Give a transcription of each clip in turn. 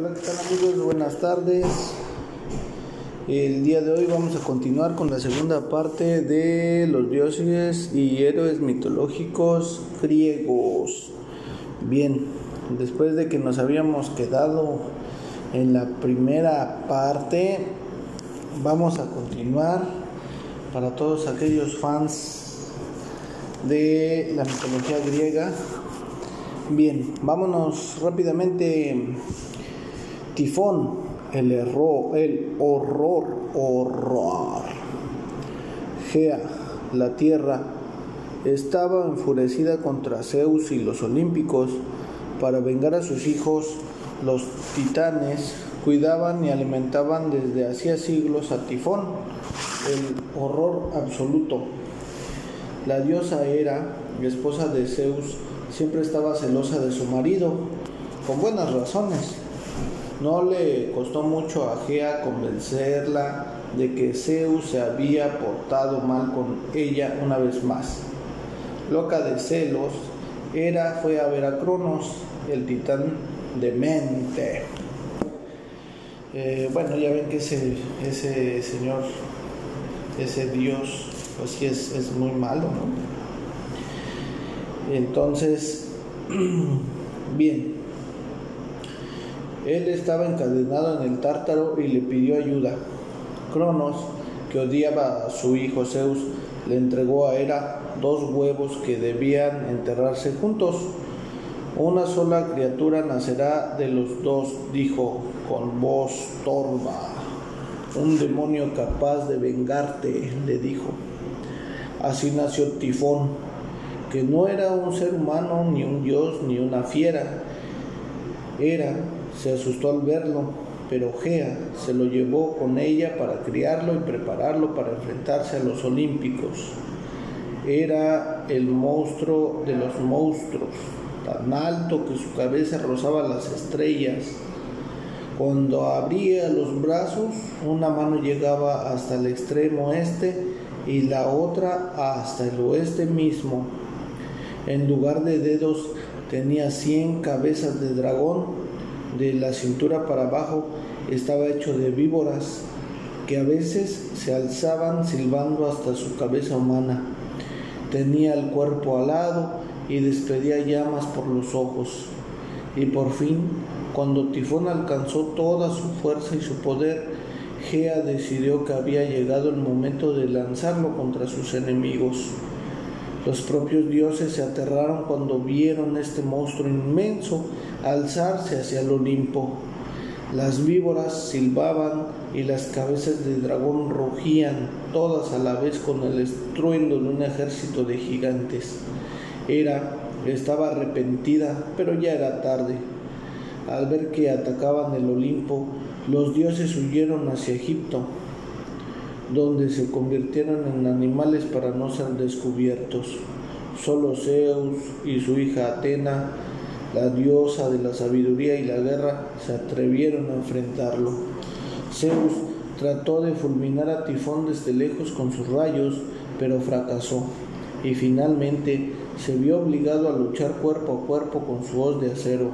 Hola, ¿qué tal amigos? Buenas tardes. El día de hoy vamos a continuar con la segunda parte de los dioses y héroes mitológicos griegos. Bien, después de que nos habíamos quedado en la primera parte, vamos a continuar para todos aquellos fans de la mitología griega. Bien, vámonos rápidamente. Tifón, el error, el horror, horror. Gea, la tierra, estaba enfurecida contra Zeus y los olímpicos para vengar a sus hijos. Los titanes cuidaban y alimentaban desde hacía siglos a Tifón, el horror absoluto. La diosa Hera, esposa de Zeus, siempre estaba celosa de su marido, con buenas razones. No le costó mucho a Gea convencerla de que Zeus se había portado mal con ella una vez más. Loca de celos, Hera fue a ver a Cronos, el titán demente. Eh, bueno, ya ven que ese, ese señor, ese dios, pues sí es, es muy malo, ¿no? Entonces, bien, él estaba encadenado en el tártaro y le pidió ayuda. Cronos, que odiaba a su hijo Zeus, le entregó a Hera dos huevos que debían enterrarse juntos. Una sola criatura nacerá de los dos, dijo con voz torva. Un demonio capaz de vengarte, le dijo. Así nació Tifón, que no era un ser humano, ni un dios, ni una fiera. Era, se asustó al verlo, pero Gea se lo llevó con ella para criarlo y prepararlo para enfrentarse a los olímpicos. Era el monstruo de los monstruos, tan alto que su cabeza rozaba las estrellas. Cuando abría los brazos, una mano llegaba hasta el extremo este y la otra hasta el oeste mismo. En lugar de dedos tenía cien cabezas de dragón. De la cintura para abajo estaba hecho de víboras que a veces se alzaban silbando hasta su cabeza humana. Tenía el cuerpo alado y despedía llamas por los ojos. Y por fin, cuando Tifón alcanzó toda su fuerza y su poder, Gea decidió que había llegado el momento de lanzarlo contra sus enemigos. Los propios dioses se aterraron cuando vieron este monstruo inmenso alzarse hacia el Olimpo. Las víboras silbaban y las cabezas de dragón rugían, todas a la vez con el estruendo de un ejército de gigantes. Era estaba arrepentida, pero ya era tarde. Al ver que atacaban el Olimpo, los dioses huyeron hacia Egipto donde se convirtieron en animales para no ser descubiertos. Solo Zeus y su hija Atena, la diosa de la sabiduría y la guerra, se atrevieron a enfrentarlo. Zeus trató de fulminar a Tifón desde lejos con sus rayos, pero fracasó, y finalmente se vio obligado a luchar cuerpo a cuerpo con su hoz de acero,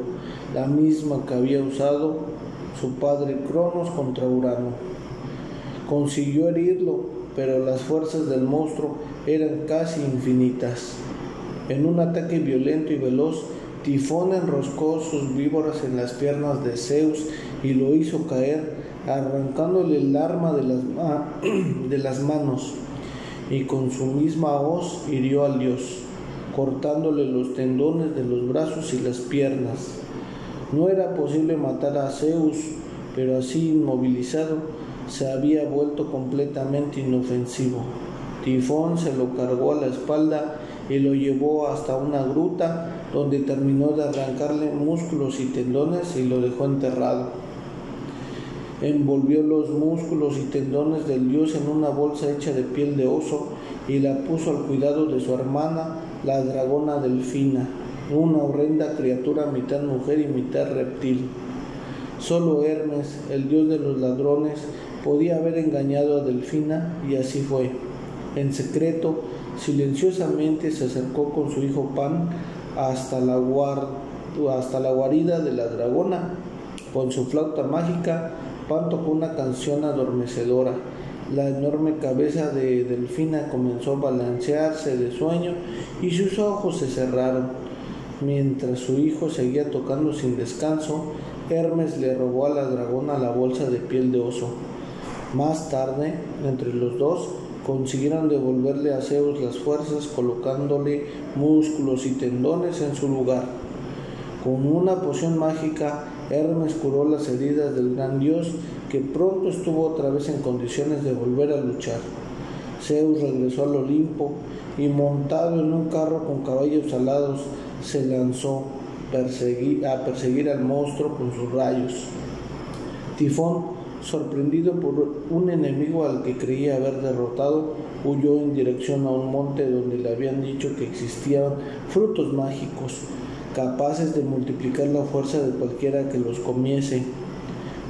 la misma que había usado su padre Cronos contra Urano. Consiguió herirlo, pero las fuerzas del monstruo eran casi infinitas. En un ataque violento y veloz, Tifón enroscó sus víboras en las piernas de Zeus y lo hizo caer, arrancándole el arma de las, de las manos, y con su misma hoz hirió al dios, cortándole los tendones de los brazos y las piernas. No era posible matar a Zeus, pero así inmovilizado, se había vuelto completamente inofensivo. Tifón se lo cargó a la espalda y lo llevó hasta una gruta donde terminó de arrancarle músculos y tendones y lo dejó enterrado. Envolvió los músculos y tendones del dios en una bolsa hecha de piel de oso y la puso al cuidado de su hermana, la dragona delfina, una horrenda criatura mitad mujer y mitad reptil. Solo Hermes, el dios de los ladrones, podía haber engañado a Delfina y así fue. En secreto, silenciosamente se acercó con su hijo Pan hasta la, hasta la guarida de la dragona Con su flauta mágica, Pan tocó una canción adormecedora. La enorme cabeza de Delfina comenzó a balancearse de sueño y sus ojos se cerraron. Mientras su hijo seguía tocando sin descanso, Hermes le robó a la dragona la bolsa de piel de oso. Más tarde, entre los dos, consiguieron devolverle a Zeus las fuerzas colocándole músculos y tendones en su lugar. Con una poción mágica, Hermes curó las heridas del gran dios que pronto estuvo otra vez en condiciones de volver a luchar. Zeus regresó al Olimpo y montado en un carro con caballos alados se lanzó a perseguir al monstruo con sus rayos. Tifón sorprendido por un enemigo al que creía haber derrotado, huyó en dirección a un monte donde le habían dicho que existían frutos mágicos, capaces de multiplicar la fuerza de cualquiera que los comiese.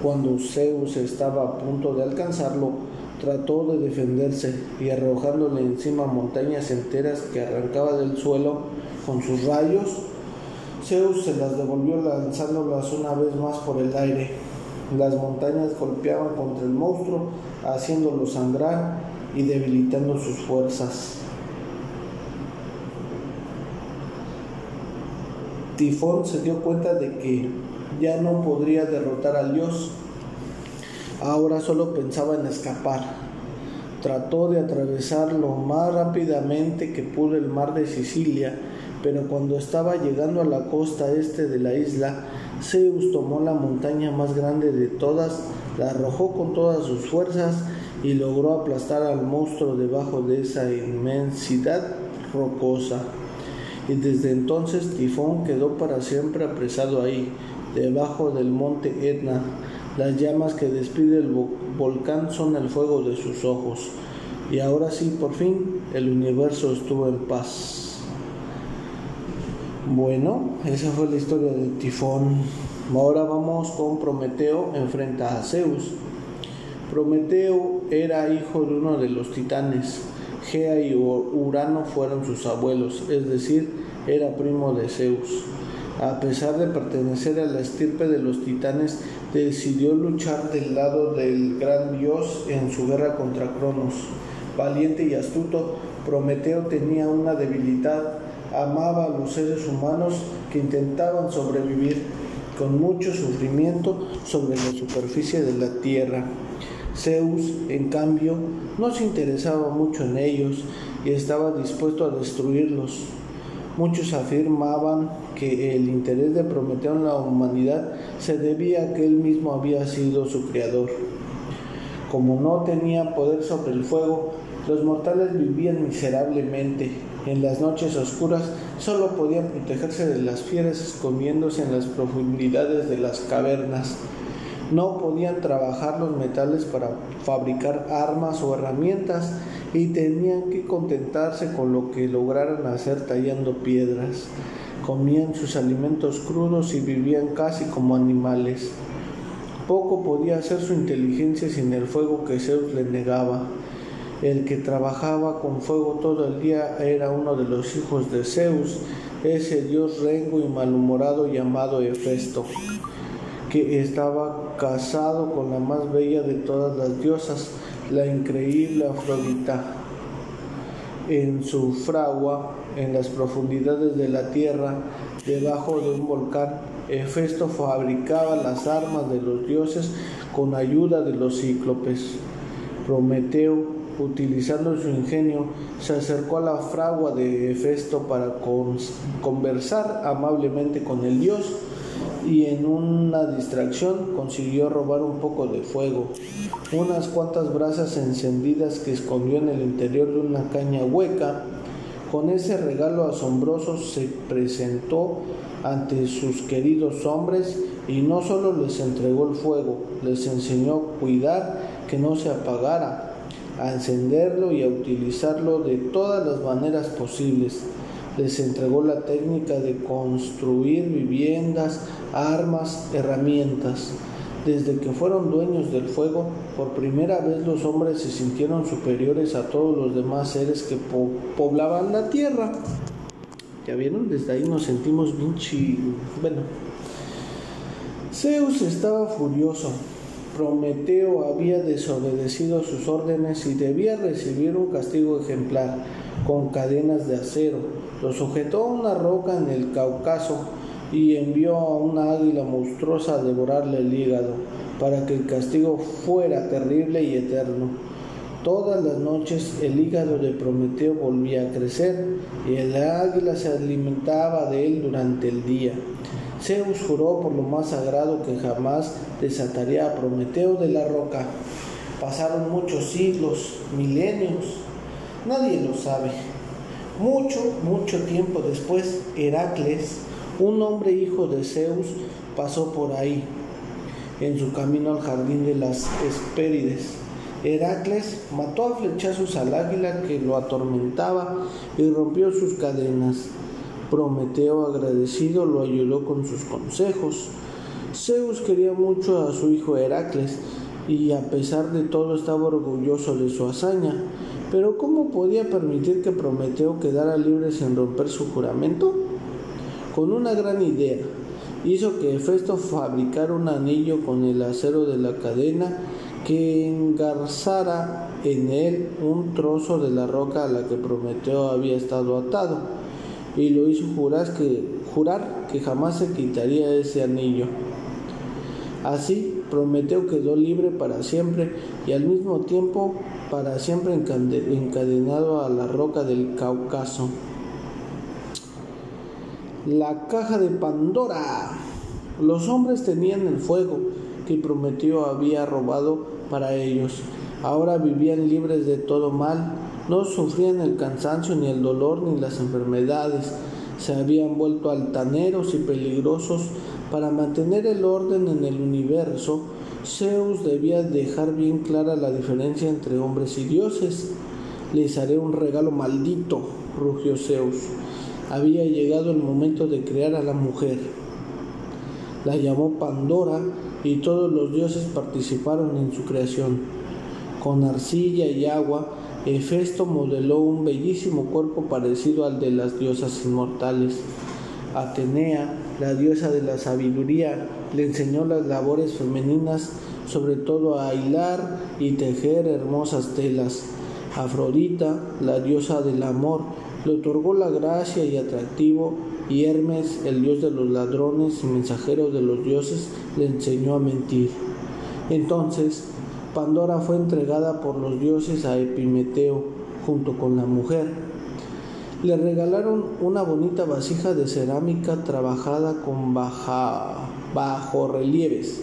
Cuando Zeus estaba a punto de alcanzarlo, trató de defenderse y arrojándole encima montañas enteras que arrancaba del suelo con sus rayos, Zeus se las devolvió lanzándolas una vez más por el aire. Las montañas golpeaban contra el monstruo, haciéndolo sangrar y debilitando sus fuerzas. Tifón se dio cuenta de que ya no podría derrotar al dios. Ahora solo pensaba en escapar. Trató de atravesar lo más rápidamente que pudo el mar de Sicilia, pero cuando estaba llegando a la costa este de la isla, Zeus tomó la montaña más grande de todas, la arrojó con todas sus fuerzas y logró aplastar al monstruo debajo de esa inmensidad rocosa. Y desde entonces Tifón quedó para siempre apresado ahí, debajo del monte Etna. Las llamas que despide el volcán son el fuego de sus ojos. Y ahora sí, por fin, el universo estuvo en paz. Bueno, esa fue la historia de Tifón. Ahora vamos con Prometeo enfrenta a Zeus. Prometeo era hijo de uno de los titanes. Gea y Urano fueron sus abuelos, es decir, era primo de Zeus. A pesar de pertenecer a la estirpe de los titanes, decidió luchar del lado del gran dios en su guerra contra Cronos. Valiente y astuto, Prometeo tenía una debilidad amaba a los seres humanos que intentaban sobrevivir con mucho sufrimiento sobre la superficie de la tierra. Zeus, en cambio, no se interesaba mucho en ellos y estaba dispuesto a destruirlos. Muchos afirmaban que el interés de Prometeo en la humanidad se debía a que él mismo había sido su creador. Como no tenía poder sobre el fuego, los mortales vivían miserablemente en las noches oscuras solo podían protegerse de las fieras escondiéndose en las profundidades de las cavernas. No podían trabajar los metales para fabricar armas o herramientas y tenían que contentarse con lo que lograran hacer tallando piedras. Comían sus alimentos crudos y vivían casi como animales. Poco podía hacer su inteligencia sin el fuego que Zeus le negaba. El que trabajaba con fuego todo el día era uno de los hijos de Zeus, ese dios rengo y malhumorado llamado Hefesto, que estaba casado con la más bella de todas las diosas, la increíble Afrodita. En su fragua, en las profundidades de la tierra, debajo de un volcán, Hefesto fabricaba las armas de los dioses con ayuda de los cíclopes. Prometeo utilizando su ingenio, se acercó a la fragua de Hefesto para conversar amablemente con el dios y en una distracción consiguió robar un poco de fuego, unas cuantas brasas encendidas que escondió en el interior de una caña hueca. Con ese regalo asombroso se presentó ante sus queridos hombres y no solo les entregó el fuego, les enseñó a cuidar que no se apagara a encenderlo y a utilizarlo de todas las maneras posibles. Les entregó la técnica de construir viviendas, armas, herramientas. Desde que fueron dueños del fuego, por primera vez los hombres se sintieron superiores a todos los demás seres que poblaban la tierra. ¿Ya vieron? Desde ahí nos sentimos bien Bueno, Zeus estaba furioso. Prometeo había desobedecido sus órdenes y debía recibir un castigo ejemplar con cadenas de acero. Lo sujetó a una roca en el Cáucaso y envió a una águila monstruosa a devorarle el hígado, para que el castigo fuera terrible y eterno. Todas las noches el hígado de Prometeo volvía a crecer y el águila se alimentaba de él durante el día. Zeus juró por lo más sagrado que jamás desataría a Prometeo de la roca. Pasaron muchos siglos, milenios, nadie lo sabe. Mucho, mucho tiempo después, Heracles, un hombre hijo de Zeus, pasó por ahí, en su camino al jardín de las Hespérides. Heracles mató a flechazos al águila que lo atormentaba y rompió sus cadenas. Prometeo agradecido lo ayudó con sus consejos. Zeus quería mucho a su hijo Heracles y a pesar de todo estaba orgulloso de su hazaña. Pero ¿cómo podía permitir que Prometeo quedara libre sin romper su juramento? Con una gran idea, hizo que Hefesto fabricara un anillo con el acero de la cadena que engarzara en él un trozo de la roca a la que Prometeo había estado atado, y lo hizo jurar que, jurar que jamás se quitaría ese anillo. Así, Prometeo quedó libre para siempre y al mismo tiempo para siempre encadenado a la roca del Cáucaso. La caja de Pandora. Los hombres tenían el fuego que Prometeo había robado para ellos. Ahora vivían libres de todo mal, no sufrían el cansancio ni el dolor ni las enfermedades. Se habían vuelto altaneros y peligrosos. Para mantener el orden en el universo, Zeus debía dejar bien clara la diferencia entre hombres y dioses. Les haré un regalo maldito, rugió Zeus. Había llegado el momento de crear a la mujer. La llamó Pandora y todos los dioses participaron en su creación. Con arcilla y agua, Hefesto modeló un bellísimo cuerpo parecido al de las diosas inmortales. Atenea, la diosa de la sabiduría, le enseñó las labores femeninas, sobre todo a hilar y tejer hermosas telas. Afrodita, la diosa del amor, le otorgó la gracia y atractivo y Hermes, el dios de los ladrones y mensajero de los dioses, le enseñó a mentir. Entonces, Pandora fue entregada por los dioses a Epimeteo junto con la mujer. Le regalaron una bonita vasija de cerámica trabajada con baja, bajo relieves.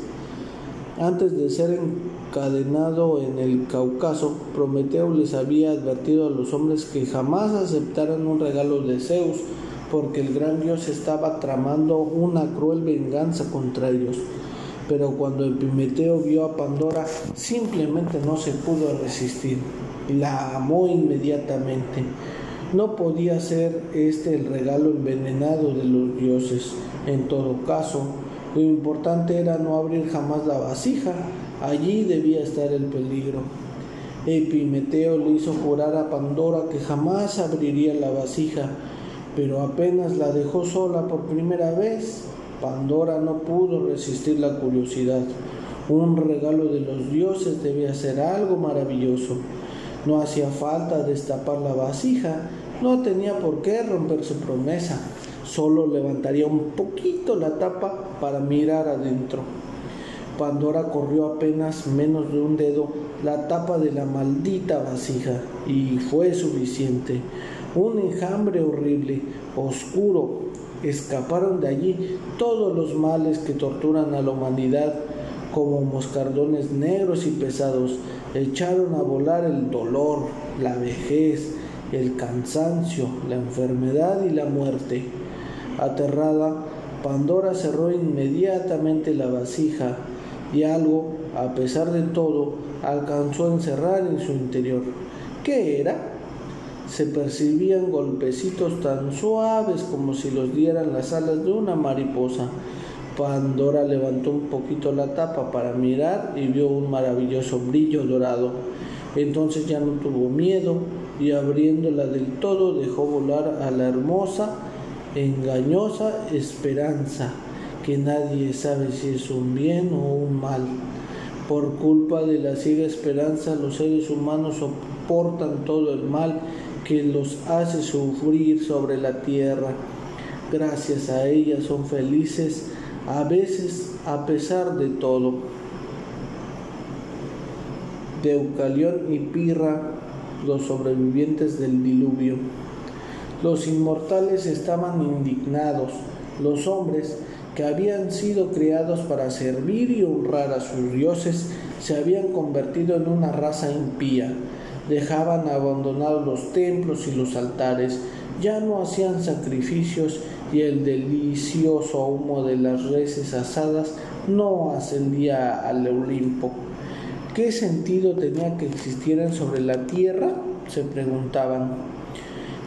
Antes de ser encadenado en el Cáucaso, Prometeo les había advertido a los hombres que jamás aceptaran un regalo de Zeus porque el gran dios estaba tramando una cruel venganza contra ellos. Pero cuando Epimeteo vio a Pandora, simplemente no se pudo resistir. La amó inmediatamente. No podía ser este el regalo envenenado de los dioses. En todo caso, lo importante era no abrir jamás la vasija. Allí debía estar el peligro. Epimeteo le hizo jurar a Pandora que jamás abriría la vasija pero apenas la dejó sola por primera vez, Pandora no pudo resistir la curiosidad. Un regalo de los dioses debía ser algo maravilloso. No hacía falta destapar la vasija, no tenía por qué romper su promesa, solo levantaría un poquito la tapa para mirar adentro. Pandora corrió apenas menos de un dedo la tapa de la maldita vasija y fue suficiente un enjambre horrible, oscuro. Escaparon de allí todos los males que torturan a la humanidad, como moscardones negros y pesados. Echaron a volar el dolor, la vejez, el cansancio, la enfermedad y la muerte. Aterrada, Pandora cerró inmediatamente la vasija y algo, a pesar de todo, alcanzó a encerrar en su interior. ¿Qué era? Se percibían golpecitos tan suaves como si los dieran las alas de una mariposa. Pandora levantó un poquito la tapa para mirar y vio un maravilloso brillo dorado. Entonces ya no tuvo miedo y abriéndola del todo dejó volar a la hermosa, engañosa esperanza que nadie sabe si es un bien o un mal. Por culpa de la ciega esperanza, los seres humanos soportan todo el mal que los hace sufrir sobre la tierra. Gracias a ella son felices, a veces a pesar de todo. Deucalión y Pirra, los sobrevivientes del diluvio. Los inmortales estaban indignados, los hombres que habían sido creados para servir y honrar a sus dioses, se habían convertido en una raza impía. Dejaban abandonados los templos y los altares, ya no hacían sacrificios y el delicioso humo de las reses asadas no ascendía al Olimpo. ¿Qué sentido tenía que existieran sobre la tierra? se preguntaban.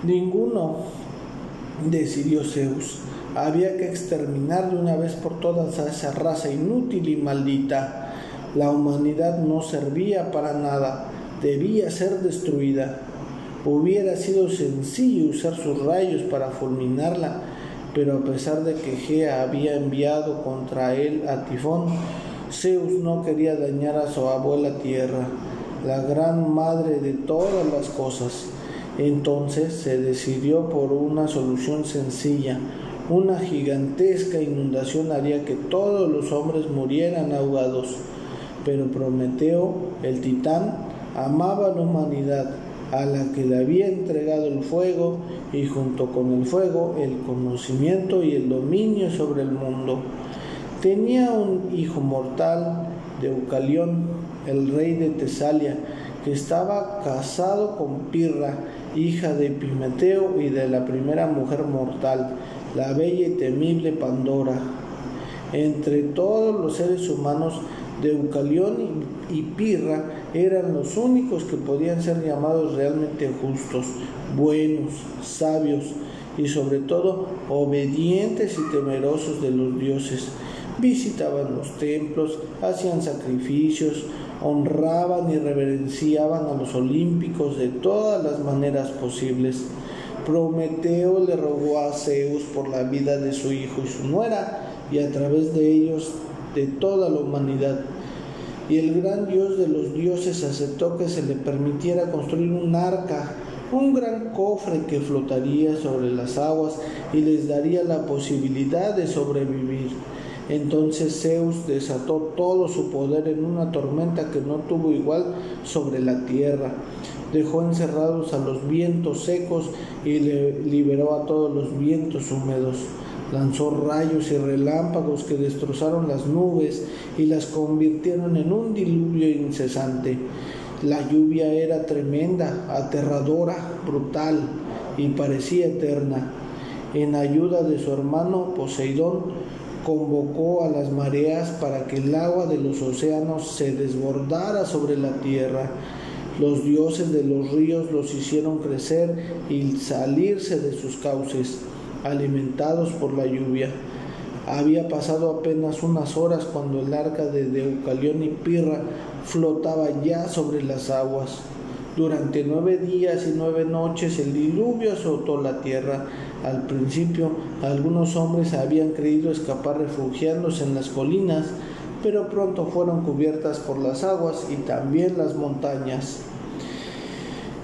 Ninguno, decidió Zeus. Había que exterminar de una vez por todas a esa raza inútil y maldita. La humanidad no servía para nada, debía ser destruida. Hubiera sido sencillo usar sus rayos para fulminarla, pero a pesar de que Gea había enviado contra él a Tifón, Zeus no quería dañar a su abuela Tierra, la gran madre de todas las cosas. Entonces se decidió por una solución sencilla, una gigantesca inundación haría que todos los hombres murieran ahogados. Pero Prometeo, el titán, amaba la humanidad, a la que le había entregado el fuego y junto con el fuego el conocimiento y el dominio sobre el mundo. Tenía un hijo mortal, Deucalión, el rey de Tesalia, que estaba casado con Pirra, hija de Epimeteo y de la primera mujer mortal, la bella y temible Pandora. Entre todos los seres humanos, Deucalión y Pirra eran los únicos que podían ser llamados realmente justos, buenos, sabios y sobre todo obedientes y temerosos de los dioses. Visitaban los templos, hacían sacrificios, honraban y reverenciaban a los olímpicos de todas las maneras posibles. Prometeo le rogó a Zeus por la vida de su hijo y su nuera, y a través de ellos de toda la humanidad. Y el gran dios de los dioses aceptó que se le permitiera construir un arca, un gran cofre que flotaría sobre las aguas y les daría la posibilidad de sobrevivir. Entonces Zeus desató todo su poder en una tormenta que no tuvo igual sobre la tierra. Dejó encerrados a los vientos secos y le liberó a todos los vientos húmedos. Lanzó rayos y relámpagos que destrozaron las nubes y las convirtieron en un diluvio incesante. La lluvia era tremenda, aterradora, brutal y parecía eterna. En ayuda de su hermano Poseidón, convocó a las mareas para que el agua de los océanos se desbordara sobre la tierra. Los dioses de los ríos los hicieron crecer y salirse de sus cauces, alimentados por la lluvia. Había pasado apenas unas horas cuando el arca de Deucalión y Pirra flotaba ya sobre las aguas. Durante nueve días y nueve noches el diluvio azotó la tierra al principio, algunos hombres habían creído escapar refugiándose en las colinas, pero pronto fueron cubiertas por las aguas y también las montañas.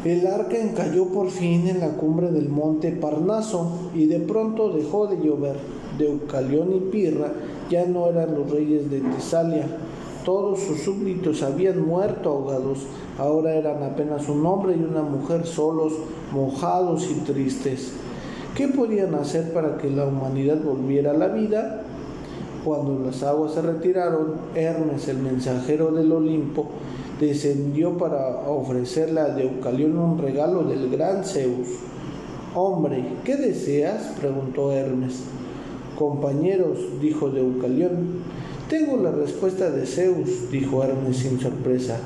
El arca encalló por fin en la cumbre del monte Parnaso y de pronto dejó de llover. Deucalión y Pirra ya no eran los reyes de Tesalia. Todos sus súbditos habían muerto ahogados. Ahora eran apenas un hombre y una mujer solos, mojados y tristes. ¿Qué podían hacer para que la humanidad volviera a la vida? Cuando las aguas se retiraron, Hermes, el mensajero del Olimpo, descendió para ofrecerle a Deucalión un regalo del gran Zeus. Hombre, ¿qué deseas? preguntó Hermes. Compañeros, dijo Deucalión. Tengo la respuesta de Zeus, dijo Hermes sin sorpresa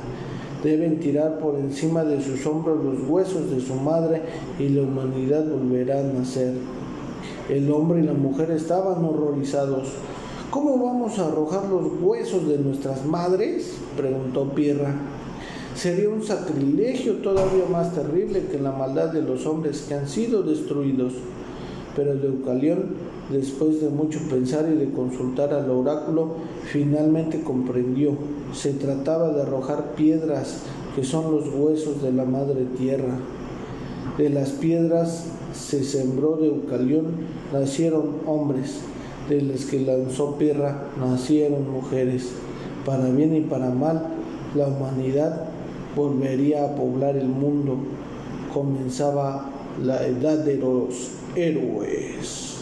deben tirar por encima de sus hombros los huesos de su madre y la humanidad volverá a nacer. El hombre y la mujer estaban horrorizados. ¿Cómo vamos a arrojar los huesos de nuestras madres? preguntó Pirra. Sería un sacrilegio todavía más terrible que la maldad de los hombres que han sido destruidos. pero Deucalión, después de mucho pensar y de consultar al oráculo, finalmente comprendió. Se trataba de arrojar piedras, que son los huesos de la madre tierra. De las piedras se sembró Deucalión, nacieron hombres, de las que lanzó Pirra, nacieron mujeres. Para bien y para mal, la humanidad volvería a poblar el mundo. Comenzaba la edad de los héroes.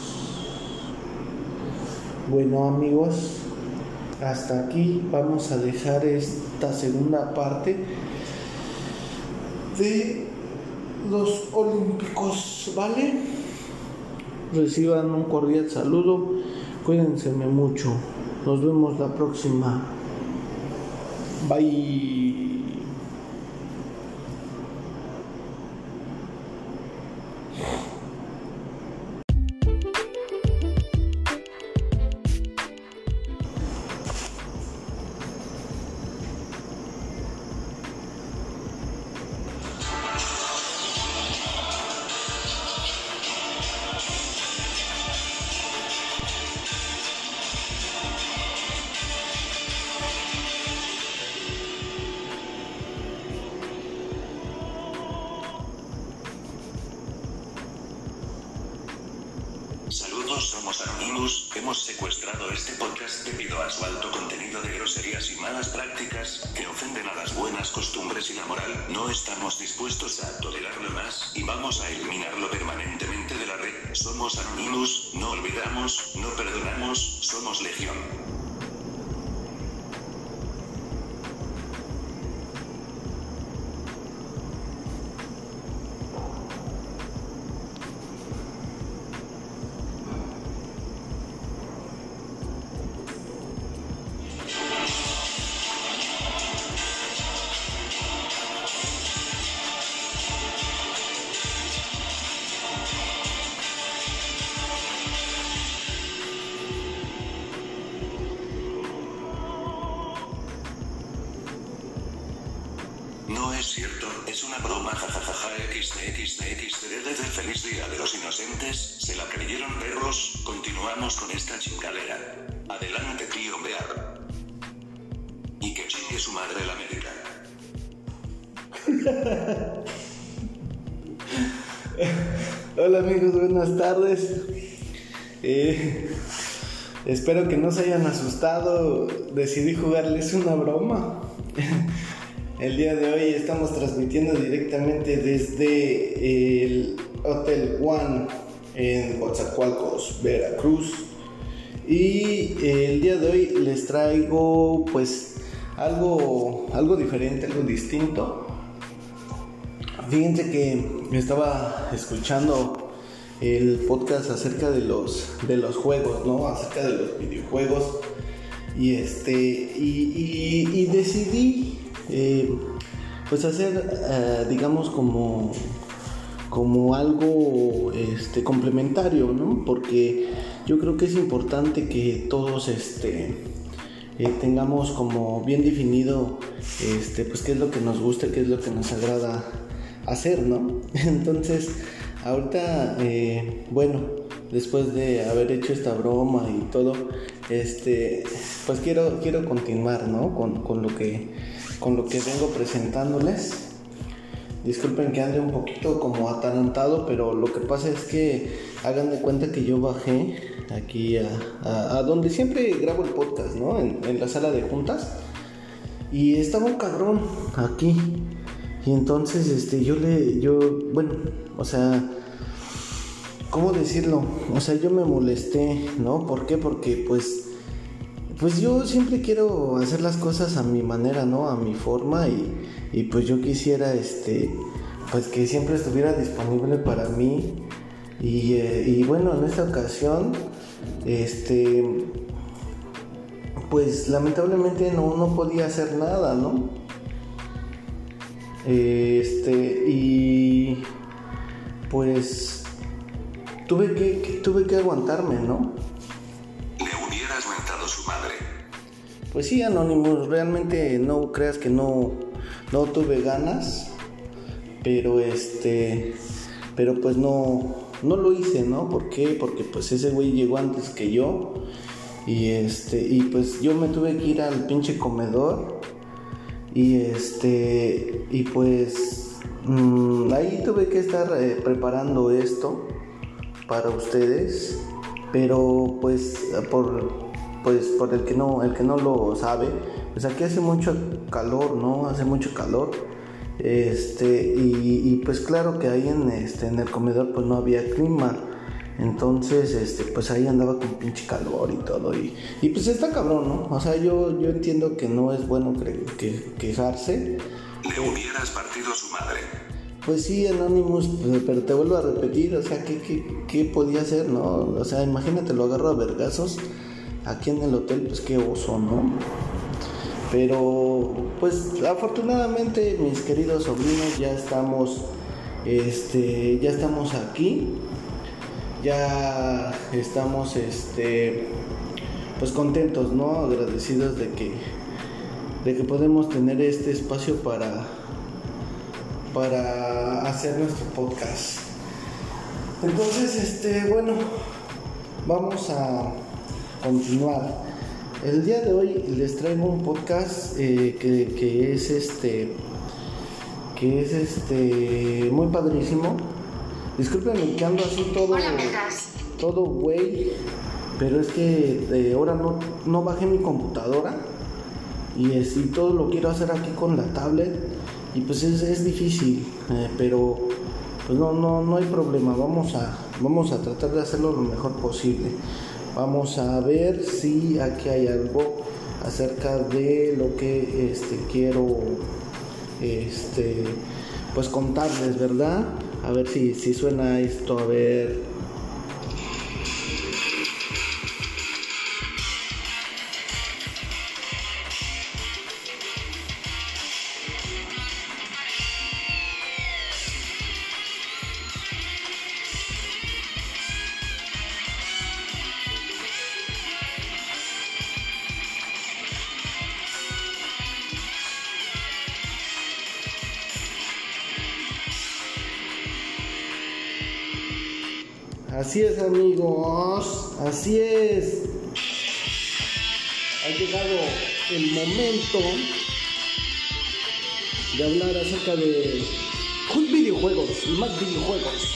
Bueno amigos, hasta aquí vamos a dejar esta segunda parte de los olímpicos, ¿vale? Reciban un cordial saludo, cuídense mucho, nos vemos la próxima. Bye. Hola amigos, buenas tardes. Eh, espero que no se hayan asustado. Decidí jugarles una broma. El día de hoy estamos transmitiendo directamente desde el Hotel One en Coatzacoalcos, Veracruz. Y el día de hoy les traigo pues algo, algo diferente, algo distinto. Fíjense que estaba escuchando el podcast acerca de los, de los juegos, ¿no? Acerca de los videojuegos. Y este. Y, decidí. Eh, pues hacer. eh, digamos como. Como algo este, complementario, ¿no? Porque yo creo que es importante que todos este, eh, tengamos como bien definido este, pues qué es lo que nos gusta, qué es lo que nos agrada hacer, ¿no? Entonces, ahorita, eh, bueno, después de haber hecho esta broma y todo, este, pues quiero, quiero continuar, ¿no? Con, con lo que, con lo que vengo presentándoles. Disculpen que ande un poquito como atarantado, pero lo que pasa es que hagan de cuenta que yo bajé aquí a, a- donde siempre grabo el podcast, ¿no? En, en la sala de juntas. Y estaba un cabrón aquí. Y entonces, este, yo le, yo, bueno, o sea, ¿cómo decirlo? O sea, yo me molesté, ¿no? ¿Por qué? Porque, pues, pues yo siempre quiero hacer las cosas a mi manera, ¿no? A mi forma y, y pues yo quisiera, este, pues que siempre estuviera disponible para mí. Y, eh, y bueno, en esta ocasión, este, pues lamentablemente no, no podía hacer nada, ¿no? Este, y pues tuve que, que- tuve que aguantarme, ¿no? Le hubieras mentado su madre. Pues sí, Anonymous, realmente no creas que no, no tuve ganas, pero este, pero pues no, no lo hice, ¿no? ¿Por qué? Porque pues ese güey llegó antes que yo. Y este, y pues yo me tuve que ir al pinche comedor. Y este, y pues mm, ahí tuve que estar eh, preparando esto para ustedes. Pero pues por, pues por el que no, el que no lo sabe, pues aquí hace mucho calor, ¿no? Hace mucho calor. Este, y, pues claro que ahí en, este, en el comedor pues no había clima. Entonces, este, pues ahí andaba con pinche calor y todo. Y, y pues está cabrón, ¿no? O sea, yo, yo entiendo que no es bueno que, quejarse. Le hubieras partido su madre. Pues sí, Anonymous, pero te vuelvo a repetir, o sea, ¿qué, qué, qué podía hacer, no? O sea, imagínate, lo agarro a vergazos aquí en el hotel, pues qué oso, ¿no? Pero pues afortunadamente mis queridos sobrinos ya estamos este ya estamos aquí. Ya estamos este pues contentos, ¿no? Agradecidos de que de que podemos tener este espacio para para hacer nuestro podcast. Entonces, este, bueno, vamos a continuar. El día de hoy les traigo un podcast eh, que, es este que es este muy padrísimo. Disculpenme que ando así todo todo güey, pero es que de ahora no, no bajé mi computadora y, es, todo lo quiero hacer aquí con la tablet y pues es, difícil, eh, pero pues no, no, no hay problema, vamos a, vamos a tratar de hacerlo lo mejor posible. Vamos a ver si aquí hay algo acerca de lo que este, quiero este, pues contarles, ¿verdad? A ver si, si suena esto, a ver. El momento de hablar acerca de videojuegos más videojuegos.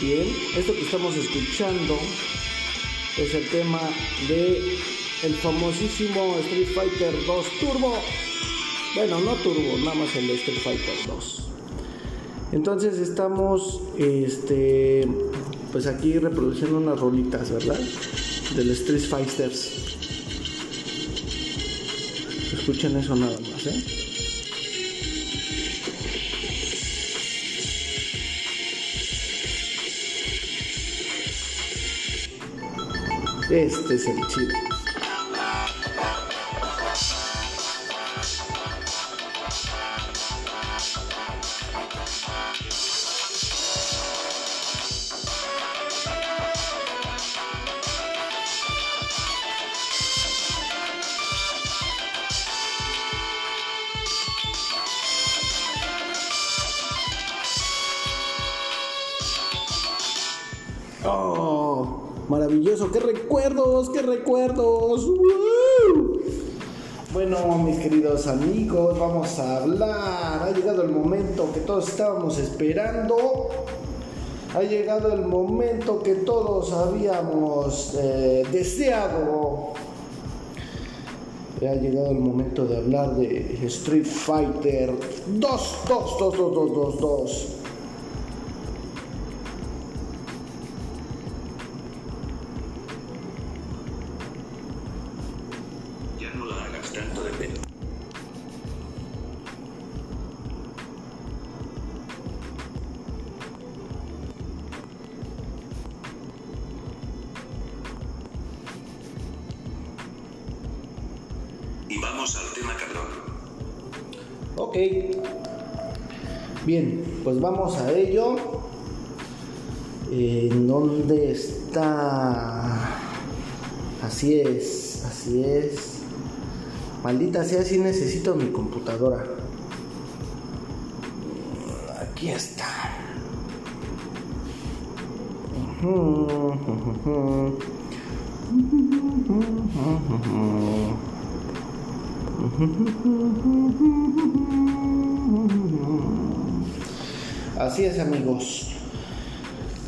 Bien, esto que estamos escuchando es el tema de el famosísimo Street Fighter 2 Turbo. Bueno, no Turbo, nada más el Street Fighter 2. Entonces estamos este pues aquí reproduciendo unas rolitas, ¿verdad? Del Street Fighters. Escuchen eso nada más, ¿eh? Este es el chido. Recuerdos, recuerdos. Bueno, mis queridos amigos, vamos a hablar. Ha llegado el momento que todos estábamos esperando. Ha llegado el momento que todos habíamos eh, deseado. Ha llegado el momento de hablar de Street Fighter 2, 2, 2, 2, 2, 2, 2. A ello. ¿En dónde está? Así es, así es. Maldita sea, si necesito mi computadora. Aquí está. Así es amigos.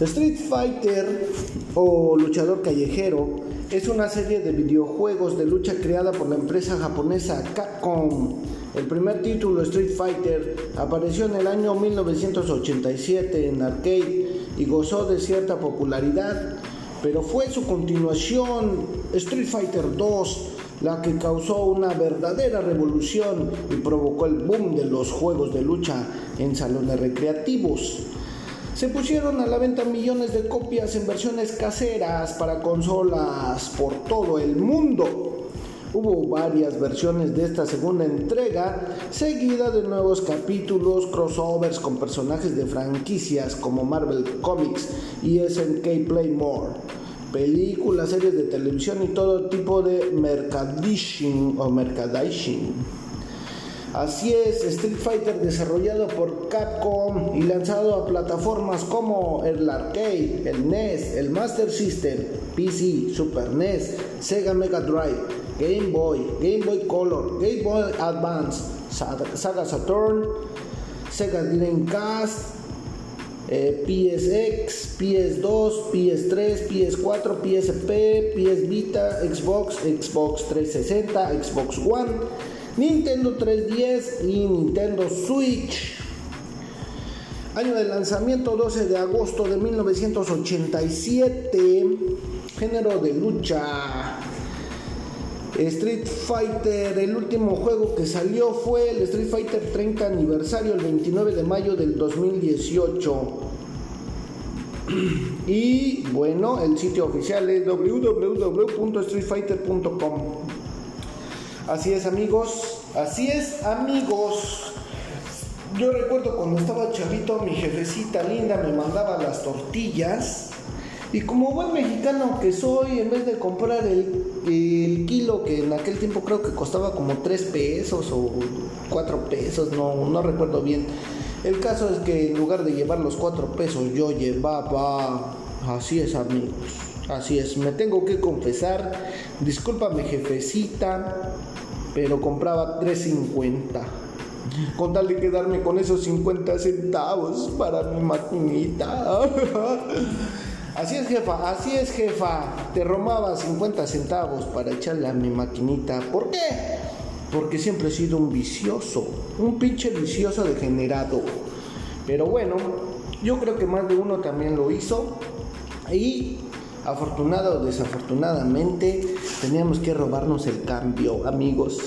Street Fighter o luchador callejero es una serie de videojuegos de lucha creada por la empresa japonesa Capcom. El primer título, Street Fighter, apareció en el año 1987 en arcade y gozó de cierta popularidad, pero fue su continuación, Street Fighter 2, la que causó una verdadera revolución y provocó el boom de los juegos de lucha en salones recreativos. Se pusieron a la venta millones de copias en versiones caseras para consolas por todo el mundo. Hubo varias versiones de esta segunda entrega, seguida de nuevos capítulos, crossovers con personajes de franquicias como Marvel Comics y SNK Playmore, películas, series de televisión y todo tipo de mercadishing o mercadishing. Así es, Street Fighter desarrollado por Capcom y lanzado a plataformas como el arcade, el NES, el Master System, PC, Super NES, Sega Mega Drive, Game Boy, Game Boy Color, Game Boy Advance, Saga Saturn, Sega Dreamcast, PSX, PS2, PS3, PS4, PSP, PS Vita, Xbox, Xbox 360, Xbox One Nintendo 3DS y Nintendo Switch. Año de lanzamiento 12 de agosto de 1987. Género de lucha. Street Fighter, el último juego que salió fue el Street Fighter 30 aniversario el 29 de mayo del 2018. Y bueno, el sitio oficial es www.streetfighter.com. Así es amigos, así es amigos. Yo recuerdo cuando estaba chavito, mi jefecita linda me mandaba las tortillas. Y como buen mexicano que soy, en vez de comprar el, kilo, que en aquel tiempo creo que costaba como 3 pesos o 4 pesos, no, no recuerdo bien. El caso es que en lugar de llevar los 4 pesos, yo llevaba... Así es amigos, así es. Me tengo que confesar, discúlpame jefecita, pero compraba 3.50 con tal de quedarme con esos 50 centavos para mi maquinita. Así es, jefa, así es, jefa. Te robaba 50 centavos para echarle a mi maquinita. ¿Por qué? Porque siempre he sido un vicioso, un pinche vicioso degenerado. Pero bueno, yo creo que más de uno también lo hizo. Y afortunado o desafortunadamente, teníamos que robarnos el cambio, amigos.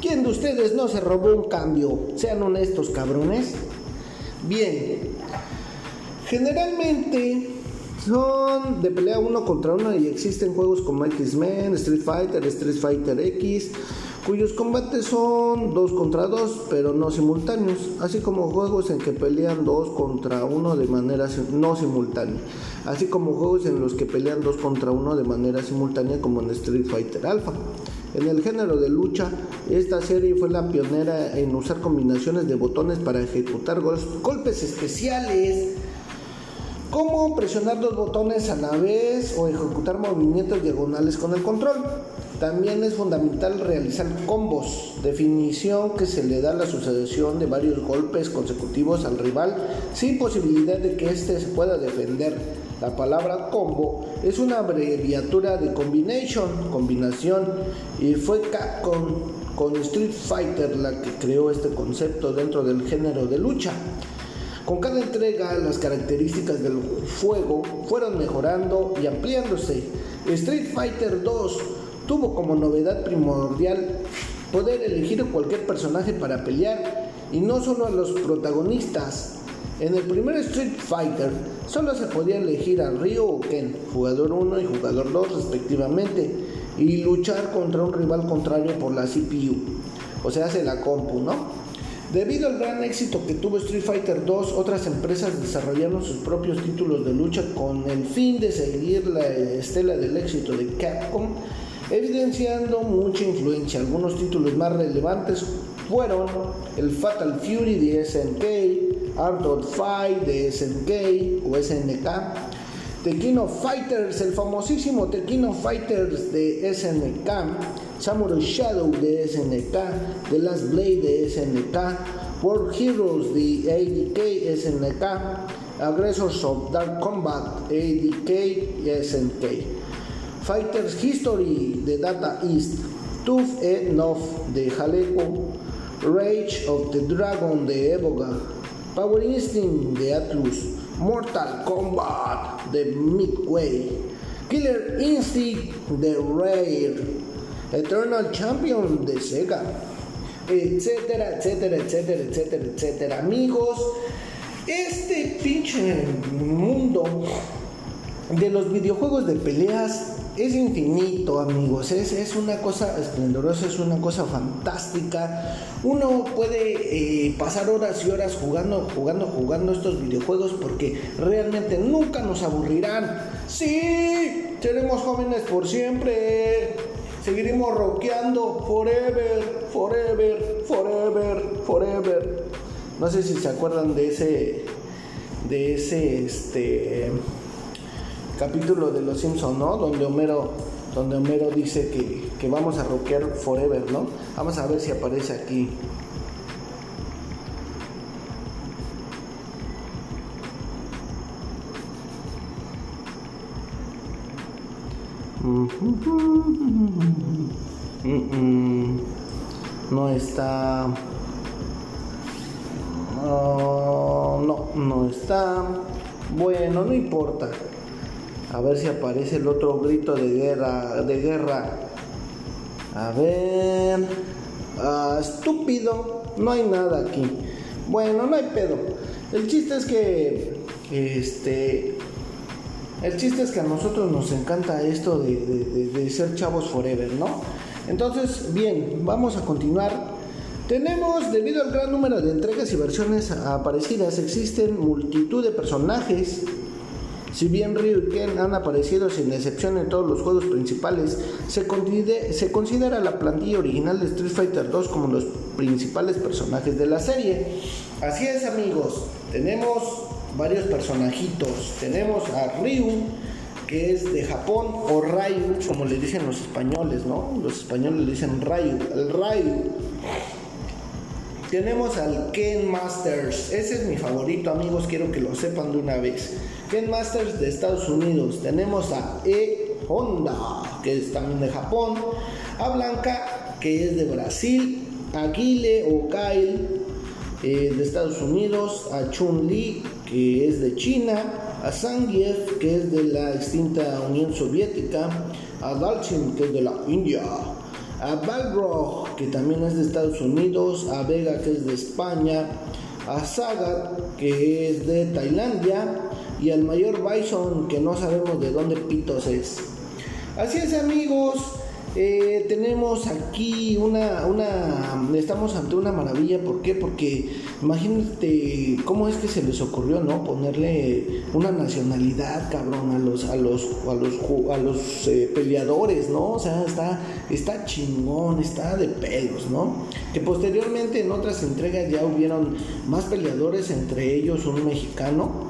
¿Quién de ustedes no se robó un cambio? Sean honestos, cabrones. Bien, generalmente son de pelea uno contra uno y existen juegos como X-Men, Street Fighter, Street Fighter X, cuyos combates son dos contra dos, pero no simultáneos, así como juegos en que pelean dos contra uno de manera no simultánea, así como juegos en los que pelean dos contra uno de manera simultánea como en Street Fighter Alpha. En el género de lucha, esta serie fue la pionera en usar combinaciones de botones para ejecutar golpes especiales, como presionar dos botones a la vez o ejecutar movimientos diagonales con el control. También es fundamental realizar combos, definición que se le da a la sucesión de varios golpes consecutivos al rival sin posibilidad de que éste se pueda defender. La palabra combo es una abreviatura de combination, combinación, y fue Capcom con Street Fighter la que creó este concepto dentro del género de lucha. Con cada entrega las características del juego fueron mejorando y ampliándose. Street Fighter 2 tuvo como novedad primordial poder elegir cualquier personaje para pelear y no solo a los protagonistas. En el primer Street Fighter solo se podía elegir a Ryo o Ken, jugador 1 y jugador 2 respectivamente, y luchar contra un rival contrario por la CPU, o sea, hace la compu, ¿no? Debido al gran éxito que tuvo Street Fighter 2, otras empresas desarrollaron sus propios títulos de lucha con el fin de seguir la estela del éxito de Capcom evidenciando mucha influencia. Algunos títulos más relevantes fueron el Fatal Fury de SNK, Art of Fight de SNK o SNK, Tequino Fighters, el famosísimo Tequino Fighters de SNK, Samurai Shadow de SNK, The Last Blade de SNK, World Heroes de ADK SNK, Aggressors of Dark Combat ADK SNK, Fighters History de Data East, Tooth Enough de Jaleco, Rage of the Dragon de Evoga, Power Instinct de Atlus, Mortal Kombat de Midway, Killer Instinct de Rare, Eternal Champion de Sega, etcétera, etcétera, etcétera, etcétera, etcétera. Amigos, este pinche mundo de los videojuegos de peleas es infinito, amigos. Es, es, una cosa esplendorosa, es una cosa fantástica. Uno puede eh, pasar horas y horas jugando, jugando, jugando estos videojuegos porque realmente nunca nos aburrirán. Sí, seremos jóvenes por siempre. Seguiremos rockeando forever, forever, forever, forever. No sé si se acuerdan de ese, de ese, este capítulo de Los Simpsons, ¿no? Donde Homero, donde Homero dice que, que vamos a rockear forever, ¿no? Vamos a ver si aparece aquí. No está. no, no está. Bueno, no importa. A ver si aparece el otro grito de guerra. De guerra. A ver. Ah, estúpido. No hay nada aquí. Bueno, no hay pedo. El chiste es que. Este. El chiste es que a nosotros nos encanta esto de, de ser chavos forever, ¿no? Entonces, bien, vamos a continuar. Tenemos, debido al gran número de entregas y versiones aparecidas, existen multitud de personajes si bien Ryu y Ken han aparecido sin excepción en todos los juegos principales, se, considera la plantilla original de Street Fighter 2 como los principales personajes de la serie. Así es amigos, tenemos varios personajitos. Tenemos a Ryu, que es de Japón, o Ryu, como le dicen los españoles, ¿no? Los españoles le dicen Ryu, el Ryu. Tenemos al Ken Masters. Ese es mi favorito, amigos. Quiero que lo sepan de una vez. Ken Masters de Estados Unidos. Tenemos a E Honda, que es también de Japón. A Blanca, que es de Brasil. A Guile o Kyle, eh, de Estados Unidos. A Chun Li, que es de China. A Zangief, que es de la extinta Unión Soviética. A Dalchin, que es de la India a Balrog, que también es de Estados Unidos, a Vega, que es de España, a Sagat, que es de Tailandia, y al mayor Bison, que no sabemos de dónde pitos es. Así es amigos, eh, tenemos aquí una, estamos ante una maravilla, ¿por qué? Porque imagínate cómo es que se les ocurrió, ¿no? Ponerle una nacionalidad, cabrón, a los, a los, a los, a los eh, peleadores, ¿no? O sea, está, está chingón, está de pelos, ¿no? Que posteriormente en otras entregas ya hubieron más peleadores, entre ellos un mexicano,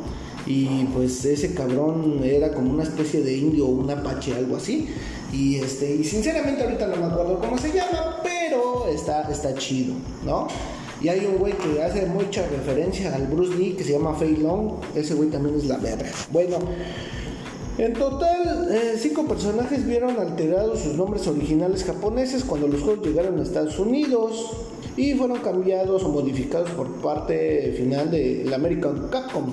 y pues ese cabrón era como una especie de indio o un apache, algo así. Y este, y sinceramente ahorita no me acuerdo cómo se llama, pero está, está chido, ¿no? Y hay un güey que hace mucha referencia al Bruce Lee que se llama Fei Long. Ese güey también es la verga. Bueno, en total, eh, cinco personajes vieron alterados sus nombres originales japoneses cuando los juegos llegaron a Estados Unidos y fueron cambiados o modificados por parte final de la American Capcom.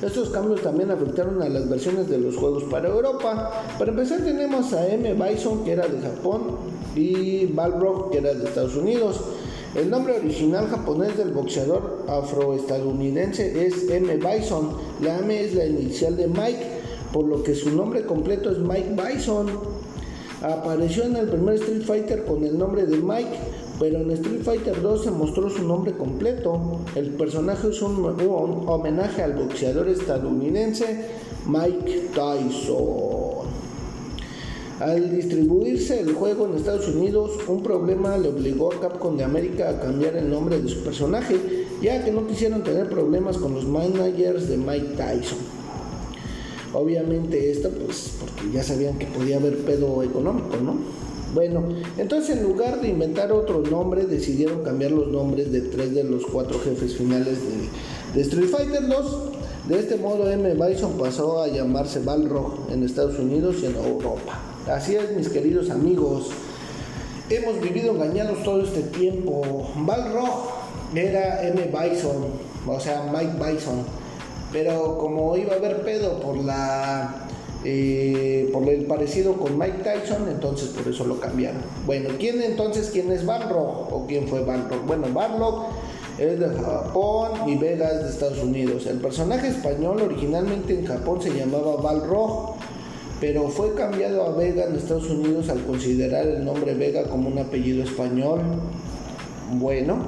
Estos cambios también afectaron a las versiones de los juegos para Europa. Para empezar tenemos a M. Bison que era de Japón y Balrog que era de Estados Unidos. El nombre original japonés del boxeador afroestadounidense es M. Bison. La M es la inicial de Mike, por lo que su nombre completo es Mike Bison. Apareció en el primer Street Fighter con el nombre de Mike, pero en Street Fighter 2 se mostró su nombre completo. El personaje es un, homenaje al boxeador estadounidense Mike Tyson. Al distribuirse el juego en Estados Unidos, un problema le obligó a Capcom de América a cambiar el nombre de su personaje, ya que no quisieron tener problemas con los managers de Mike Tyson. Obviamente esto, pues, porque ya sabían que podía haber pedo económico, ¿no? Bueno, entonces en lugar de inventar otro nombre, decidieron cambiar los nombres de tres de los cuatro jefes finales de, Street Fighter 2. De este modo, M. Bison pasó a llamarse Balrog en Estados Unidos y en Europa. Así es, mis queridos amigos. Hemos vivido engañados todo este tiempo. Balrog era M. Bison, o sea, Mike Bison. Pero como iba a haber pedo por la eh, por el parecido con Mike Tyson, entonces por eso lo cambiaron. Bueno, ¿quién entonces, quién es Balrog o quién fue Balrog? Bueno, Balrog es de Japón y Vega es de Estados Unidos. El personaje español originalmente en Japón se llamaba Balrog, pero fue cambiado a Vega en Estados Unidos al considerar el nombre Vega como un apellido español. Bueno,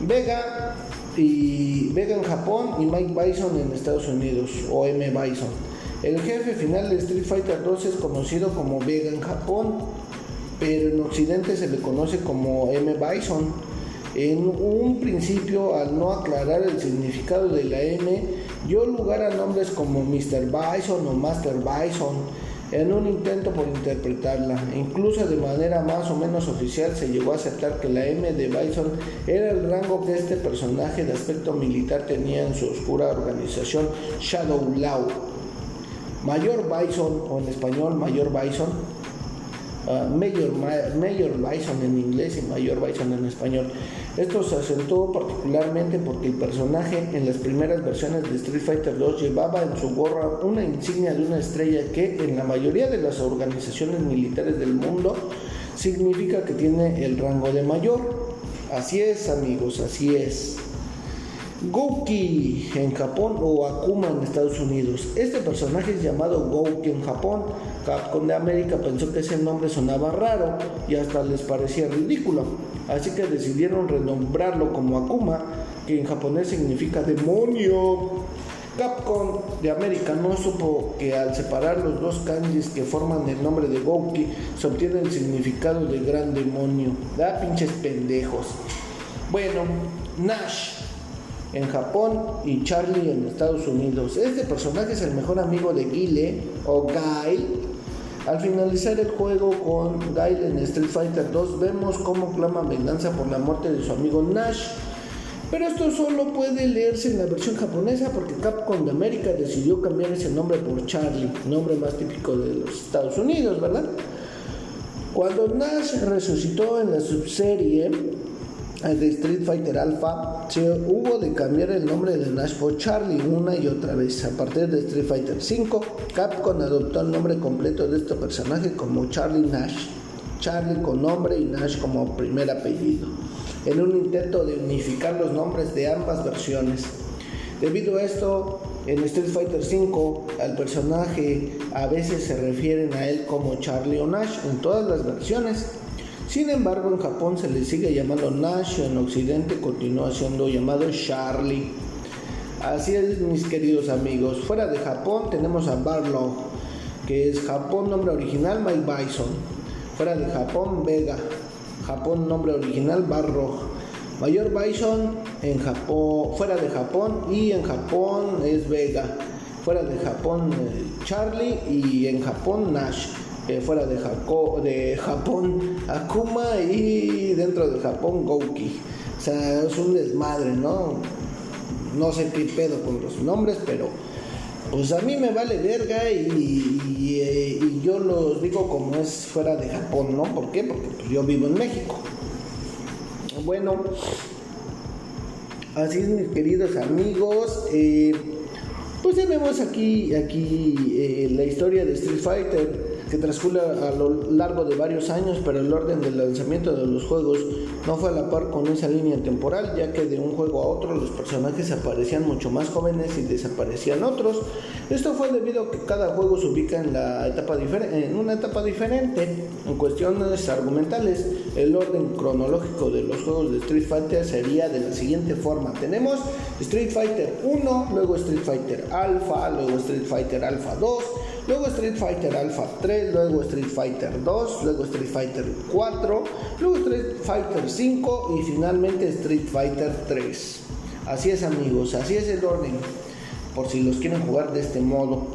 Vega y Vega en Japón y Mike Bison en Estados Unidos o M Bison. El jefe final de Street Fighter 2 es conocido como Vega en Japón, pero en Occidente se le conoce como M. Bison. En un principio, al no aclarar el significado de la M, dio lugar a nombres como Mr. Bison o Master Bison en un intento por interpretarla. Incluso de manera más o menos oficial se llegó a aceptar que la M de Bison era el rango que este personaje de aspecto militar tenía en su oscura organización Shadow Law. Mayor Bison, o en español Mayor Bison, uh, Mayor, Mayor Bison en inglés y Mayor Bison en español. Esto se acentuó particularmente porque el personaje en las primeras versiones de Street Fighter 2 llevaba en su gorra una insignia de una estrella que en la mayoría de las organizaciones militares del mundo significa que tiene el rango de mayor. Así es amigos, así es. Gouki en Japón o Akuma en Estados Unidos. Este personaje es llamado Gouki en Japón. Capcom de América pensó que ese nombre sonaba raro y hasta les parecía ridículo. Así que decidieron renombrarlo como Akuma, que en japonés significa demonio. Capcom de América no supo que al separar los dos kanjis que forman el nombre de Gouki se obtiene el significado de gran demonio. Da pinches pendejos. Bueno, Nash en Japón y Charlie en Estados Unidos. Este personaje es el mejor amigo de Guile o Guile. Al finalizar el juego con Guile en Street Fighter 2 vemos cómo clama venganza por la muerte de su amigo Nash. Pero esto solo puede leerse en la versión japonesa porque Capcom de América decidió cambiar ese nombre por Charlie, nombre más típico de los Estados Unidos, ¿verdad? Cuando Nash resucitó en la subserie de Street Fighter Alpha, se hubo de cambiar el nombre de Nash por Charlie una y otra vez. A partir de Street Fighter 5, Capcom adoptó el nombre completo de este personaje como Charlie Nash. Charlie con nombre y Nash como primer apellido, en un intento de unificar los nombres de ambas versiones. Debido a esto, en Street Fighter 5 al personaje a veces se refieren a él como Charlie o Nash en todas las versiones sin embargo, en Japón se le sigue llamando Nash, en Occidente continúa siendo llamado Charlie. Así es, mis queridos amigos. Fuera de Japón tenemos a Barlow, que es Japón nombre original Mike Bison. Fuera de Japón, Vega. Japón nombre original Barrow. Mayor Bison en Japón, fuera de Japón y en Japón es Vega. Fuera de Japón eh, Charlie y en Japón Nash. Eh, fuera de, Japón Akuma y dentro de Japón Gouki. O sea, es un desmadre, ¿no? No sé qué pedo con los nombres, pero pues a mí me vale verga y, eh, yo los digo como es fuera de Japón, ¿no? ¿Por qué? Porque pues, yo vivo en México. Bueno, así es mis queridos amigos. Eh, pues tenemos aquí, aquí la historia de Street Fighter que transcurre a lo largo de varios años, pero el orden del lanzamiento de los juegos no fue a la par con esa línea temporal, ya que de un juego a otro los personajes aparecían mucho más jóvenes y desaparecían otros. Esto fue debido a que cada juego se ubica en, la etapa en una etapa diferente. En cuestiones argumentales, el orden cronológico de los juegos de Street Fighter sería de la siguiente forma. Tenemos Street Fighter 1, luego Street Fighter Alpha, luego Street Fighter Alpha 2, luego Street Fighter Alpha 3, luego Street Fighter 2, luego Street Fighter 4, luego Street Fighter 5 y finalmente Street Fighter 3. Así es amigos, así es el orden, por si los quieren jugar de este modo.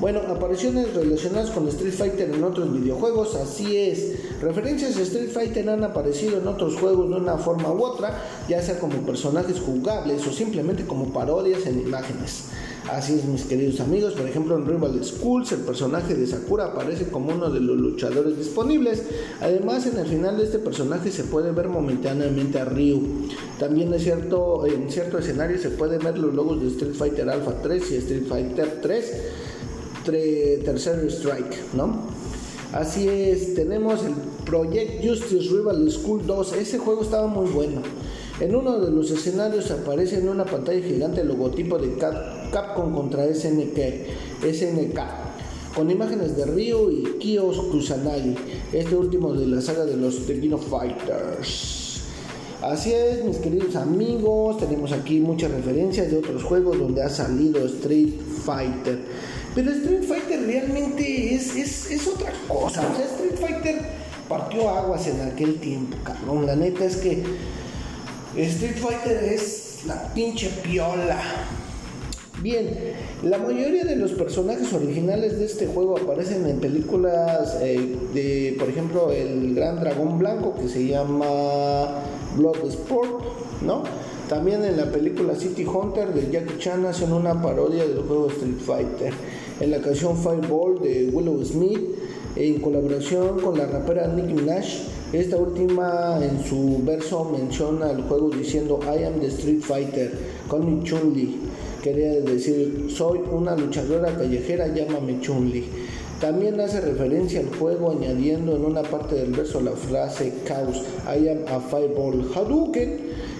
Bueno, apariciones relacionadas con Street Fighter en otros videojuegos, así es. Referencias a Street Fighter han aparecido en otros juegos de una forma u otra, ya sea como personajes jugables o simplemente como parodias en imágenes. Así es, mis queridos amigos. Por ejemplo, en Rival Schools, el personaje de Sakura aparece como uno de los luchadores disponibles. Además, en el final de este personaje se puede ver momentáneamente a Ryu. También es cierto, en cierto escenario se pueden ver los logos de Street Fighter Alpha 3 y Street Fighter 3, tercer strike, ¿no? Así es, tenemos el Project Justice Rival School 2. Ese juego estaba muy bueno. En uno de los escenarios aparece en una pantalla gigante el logotipo de Capcom contra SNK, SNK con imágenes de Ryu y Kios Kusanagi, este último de la saga de los King Fighters. Así es, mis queridos amigos, tenemos aquí muchas referencias de otros juegos donde ha salido Street Fighter. Pero Street Fighter realmente es, es, es otra cosa. O sea, Street Fighter partió aguas en aquel tiempo, cabrón. La neta es que Street Fighter es la pinche piola. Bien, la mayoría de los personajes originales de este juego aparecen en películas eh, de, por ejemplo, el Gran Dragón Blanco que se llama Blood Sport, ¿no? También en la película City Hunter de Jackie Chan hacen una parodia del juego Street Fighter. En la canción Fireball de Willow Smith, en colaboración con la rapera Nicki Minaj, esta última en su verso menciona el juego diciendo I am the Street Fighter, call me Chun-Li. Quería decir, soy una luchadora callejera, llámame Chun-Li. También hace referencia al juego añadiendo en una parte del verso la frase Chaos, I am a fireball Hadouken,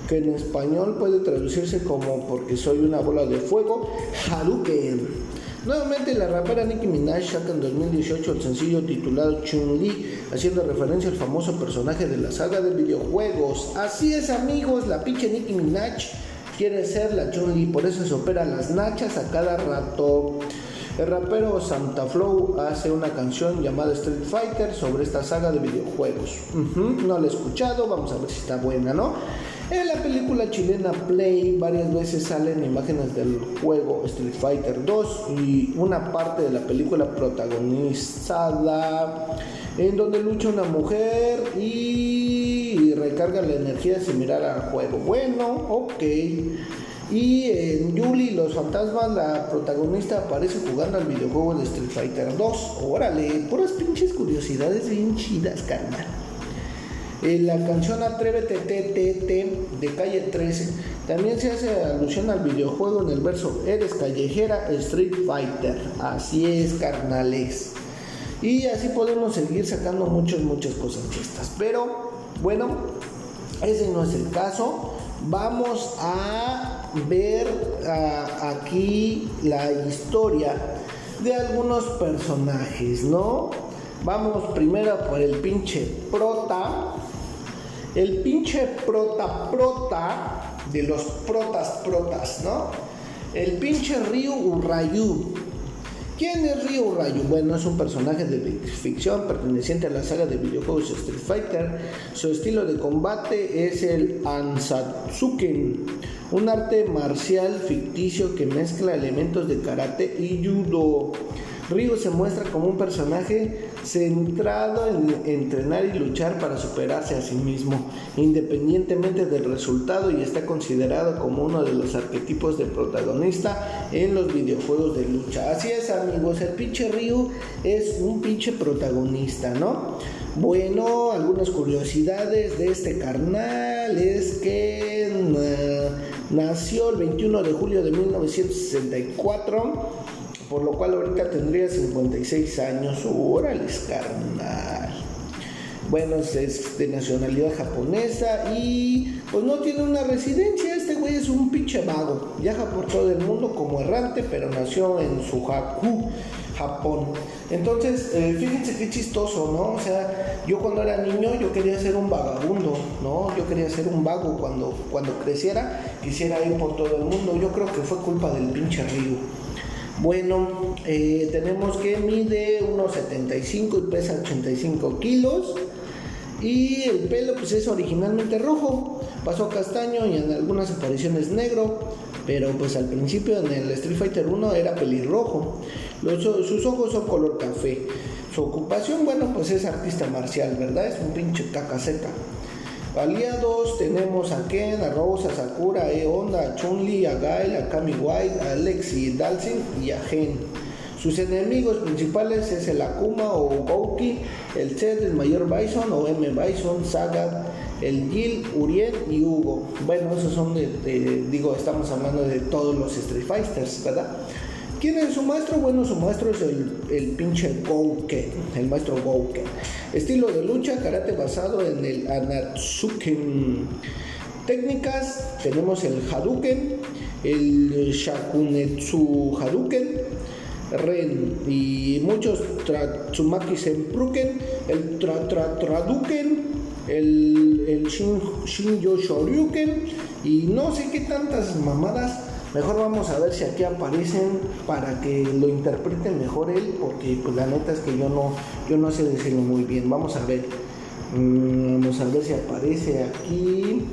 que en español puede traducirse como porque soy una bola de fuego, Hadouken. Nuevamente la rapera Nicki Minaj saca en 2018 el sencillo titulado Chun-Li, haciendo referencia al famoso personaje de la saga de videojuegos. Así es amigos, la pinche Nicki Minaj quiere ser la Chun-Li, por eso se opera las nachas a cada rato. El rapero Santa Flow hace una canción llamada Street Fighter sobre esta saga de videojuegos. no la he escuchado, vamos a ver si está buena, ¿no? En la película chilena Play varias veces salen imágenes del juego Street Fighter 2 y una parte de la película protagonizada en donde lucha una mujer y recarga la energía sin mirar al juego. Bueno, ok. Y en Yuli los fantasmas, la protagonista aparece jugando al videojuego de Street Fighter 2. Órale, puras pinches curiosidades bien chidas, carnal. En la canción Atrévete TTT de calle 13 también se hace alusión al videojuego en el verso Eres callejera Street Fighter. Así es, carnales. Y así podemos seguir sacando muchas, muchas cosas de estas. Pero bueno, ese no es el caso. Vamos a ver aquí la historia de algunos personajes, ¿no? Vamos primero por el pinche prota el pinche prota prota de los protas protas, ¿no? El pinche Ryu Urayu. ¿Quién es Ryu Urayu? Bueno, es un personaje de ficción perteneciente a la saga de videojuegos Street Fighter. Su estilo de combate es el Ansatsuken, un arte marcial ficticio que mezcla elementos de karate y judo. Ryu se muestra como un personaje centrado en entrenar y luchar para superarse a sí mismo, independientemente del resultado y está considerado como uno de los arquetipos de protagonista en los videojuegos de lucha. Así es amigos, el pinche Ryu es un pinche protagonista, ¿no? Bueno, algunas curiosidades de este carnal es que eh, nació el 21 de julio de 1964 por lo cual ahorita tendría 56 años. Órale, carnal. Bueno, es de nacionalidad japonesa y pues no tiene una residencia. Este güey es un pinche mago. Viaja por todo el mundo como errante, pero nació en Suhaku, Japón. Entonces, eh, fíjense qué chistoso, ¿no? O sea, yo cuando era niño yo quería ser un vagabundo, ¿no? Yo quería ser un vago cuando, cuando creciera, quisiera ir por todo el mundo. Yo creo que fue culpa del pinche río. Bueno, eh, tenemos que mide 1,75 y pesa 85 kilos. Y el pelo pues es originalmente rojo, pasó a castaño y en algunas apariciones negro. pero pues al principio en el Street Fighter 1 era pelirrojo. sus ojos son color café. Su ocupación, bueno, pues es artista marcial, ¿verdad? Es un pinche caca seca. Aliados tenemos a Ken, a Rose, a Sakura, a E-Honda, a Chun-Li, a Gail, a Kami White, a Alexi Dalsin y a Gen. Sus enemigos principales es el Akuma o Gouki, el Zed, el Mayor Bison o M. Bison, Sagat, el Gil, Urien y Hugo. Bueno, esos son de, digo, estamos hablando de todos los Street Fighters, ¿verdad? ¿Quién es su maestro? Bueno, su maestro es el, el pinche Gouken, el maestro Gouken. Estilo de lucha, karate basado en el Anatsuken. Técnicas, tenemos el Hadouken, el Shakunetsu Hadouken, Ren y muchos Tsumaki Senpruken, el tra, tra, Traduken, el, el Shin, Shinjo Shoryuken y no sé qué tantas mamadas Mejor vamos a ver si aquí aparecen para que lo interprete mejor él, porque pues la neta es que yo no, yo no sé decirlo muy bien. Vamos a ver. Mm, vamos a ver si aparece aquí.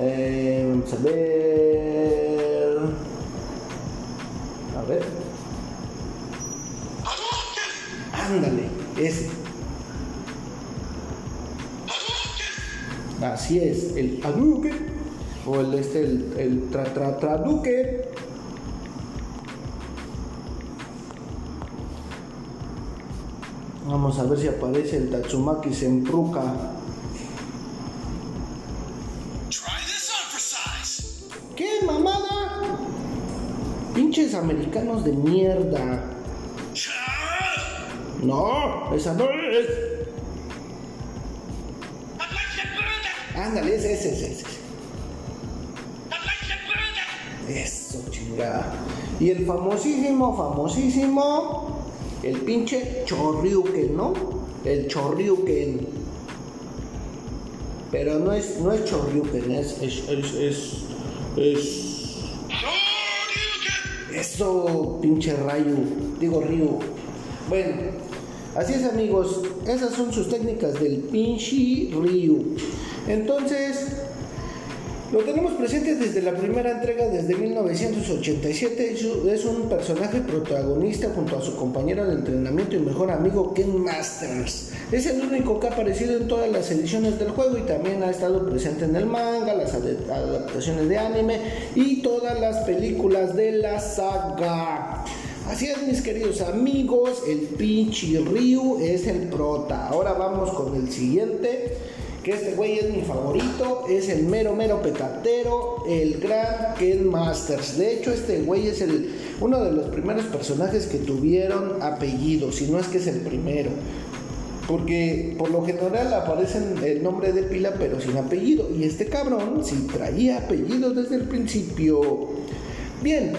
Eh, vamos a ver. A ver. Ándale, ese. Así es, el o el este el, el tra, tra, traduque vamos a ver si aparece el Tatsumaki Senpruka ¿Qué mamada? Pinches americanos de mierda. No, esa no es. Ándale, ese, ese, ese. Y el famosísimo, famosísimo, el pinche Chorriuken, ¿no? El Chorriuken. Pero no es, no es Chorriuken, es, es, es, es, es eso, pinche rayo, digo río. Bueno, así es amigos, esas son sus técnicas del pinche río. Entonces, lo tenemos presente desde la primera entrega, desde 1987. Es un personaje protagonista junto a su compañero de entrenamiento y mejor amigo Ken Masters. Es el único que ha aparecido en todas las ediciones del juego y también ha estado presente en el manga, las adaptaciones de anime y todas las películas de la saga. Así es, mis queridos amigos, el pinche Ryu es el prota. Ahora vamos con el siguiente este güey es mi favorito, es el mero mero pecatero, el gran Ken Masters. De hecho, este güey es el, uno de los primeros personajes que tuvieron apellido, si no es que es el primero. Porque por lo general aparecen el nombre de pila pero sin apellido. Y este cabrón sí traía apellido desde el principio. Bien,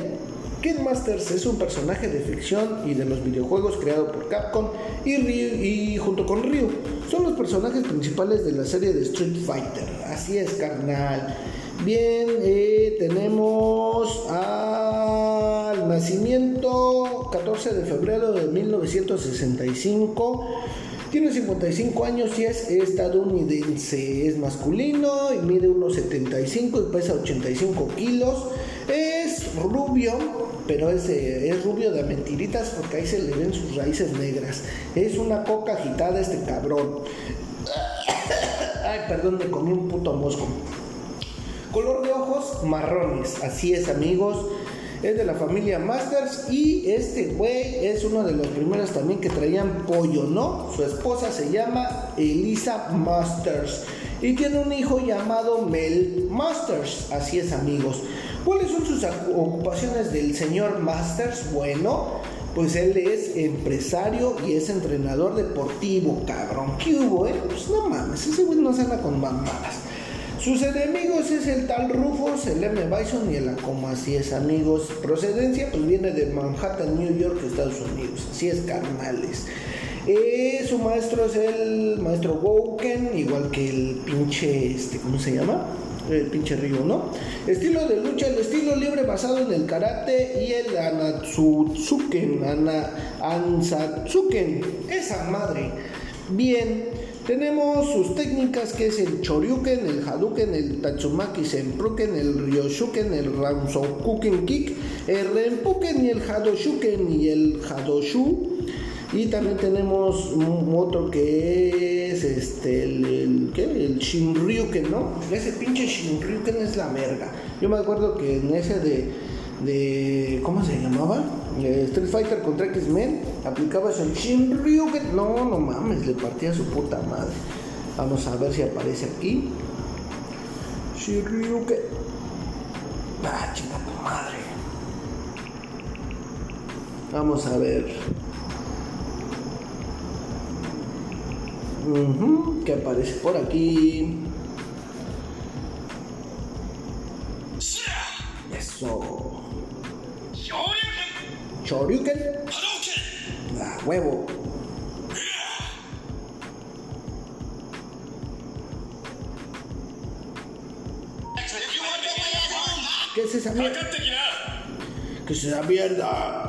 Ken Masters es un personaje de ficción y de los videojuegos creado por Capcom y, y junto con Ryu. Son los personajes principales de la serie de Street Fighter. Así es, carnal. Bien, eh, tenemos al nacimiento 14 de febrero de 1965. Tiene 55 años y es estadounidense. Es masculino y mide unos 75 y pesa 85 kilos. Es rubio, pero es, es rubio de mentiritas porque ahí se le ven sus raíces negras. Es una coca agitada este cabrón. Ay, perdón, me comí un puto mosco. Color de ojos marrones, así es amigos. Es de la familia Masters y este güey es uno de los primeros también que traían pollo, ¿no? Su esposa se llama Elisa Masters y tiene un hijo llamado Mel Masters, así es amigos. ¿Cuáles son sus ocupaciones del señor Masters? Bueno, pues él es empresario y es entrenador deportivo, cabrón. ¿Qué hubo, eh? Pues no mames, ese güey no se anda con mamadas. Sus enemigos es el tal Rufus, el M. Bison y el Acoma, así es amigos. Procedencia pues viene de Manhattan, New York, Estados Unidos, así es carnales. Eh, su maestro es el maestro Woken, igual que el pinche, este, ¿cómo se llama? El pinche río, ¿no? Estilo de lucha, el estilo libre basado en el karate y el anatsutsuken, ana, ansatsuken, esa madre. Bien, tenemos sus técnicas que es el Choryuken, el Hadouken, el Tatsumaki Senpuken, el Ryoshuken, el Ramsokuken Kick, el Renpuken y el Hadoshuken y el Hadoshu. Y también tenemos otro que es este el, ¿qué? el Shinryuken, ¿no? Ese pinche Shinryuken es la verga. Yo me acuerdo que en ese de, de ¿cómo se llamaba? Eh, Street Fighter contra X-Men, aplicabas el Shinryuken. No, no mames, le partía su puta madre. Vamos a ver si aparece aquí. Shinryuken. Ah, chica tu madre. Vamos a ver. Que aparece por aquí. Eso. Shoryuken. Ah, huevo. ¿Qué es esa mierda? ¿Qué es esa mierda?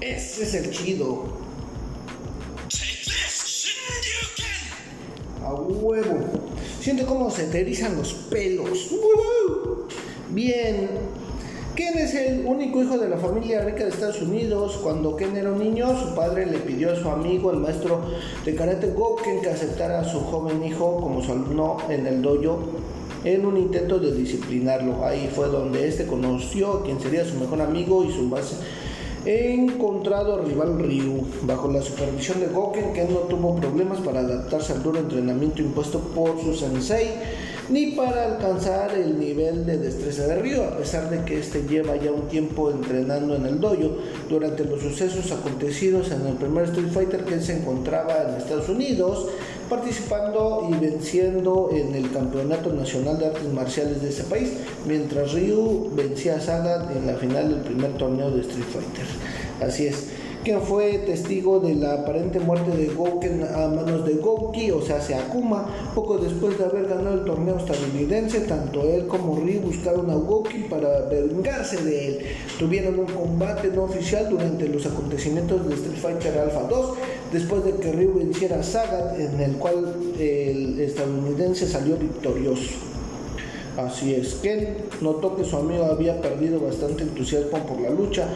Ese es el chido. A huevo. Siente cómo se te los pelos. Bien. Ken es el único hijo de la familia rica de Estados Unidos. Cuando Ken era un niño, su padre le pidió a su amigo, el maestro de karate Goken, que aceptara a su joven hijo como su alumno en el dojo en un intento de disciplinarlo. Ahí fue donde este conoció a quien sería su mejor amigo y su base encontrado al rival Ryu. Bajo la supervisión de Goken, Ken no tuvo problemas para adaptarse al duro entrenamiento impuesto por su sensei, ni para alcanzar el nivel de destreza de Ryu, a pesar de que este lleva ya un tiempo entrenando en el dojo. Durante los sucesos acontecidos en el primer Street Fighter, Ken se encontraba en Estados Unidos, participando y venciendo en el Campeonato Nacional de Artes Marciales de ese país, mientras Ryu vencía a Sagat en la final del primer torneo de Street Fighter. Así es. Quien fue testigo de la aparente muerte de Goken a manos de Goki, o sea, se Akuma, poco después de haber ganado el torneo estadounidense, tanto él como Ryu buscaron a Goki para vengarse de él. Tuvieron un combate no oficial durante los acontecimientos de Street Fighter Alpha 2, después de que Ryu venciera a Sagat, en el cual el estadounidense salió victorioso. Así es, Ken notó que su amigo había perdido bastante entusiasmo por la lucha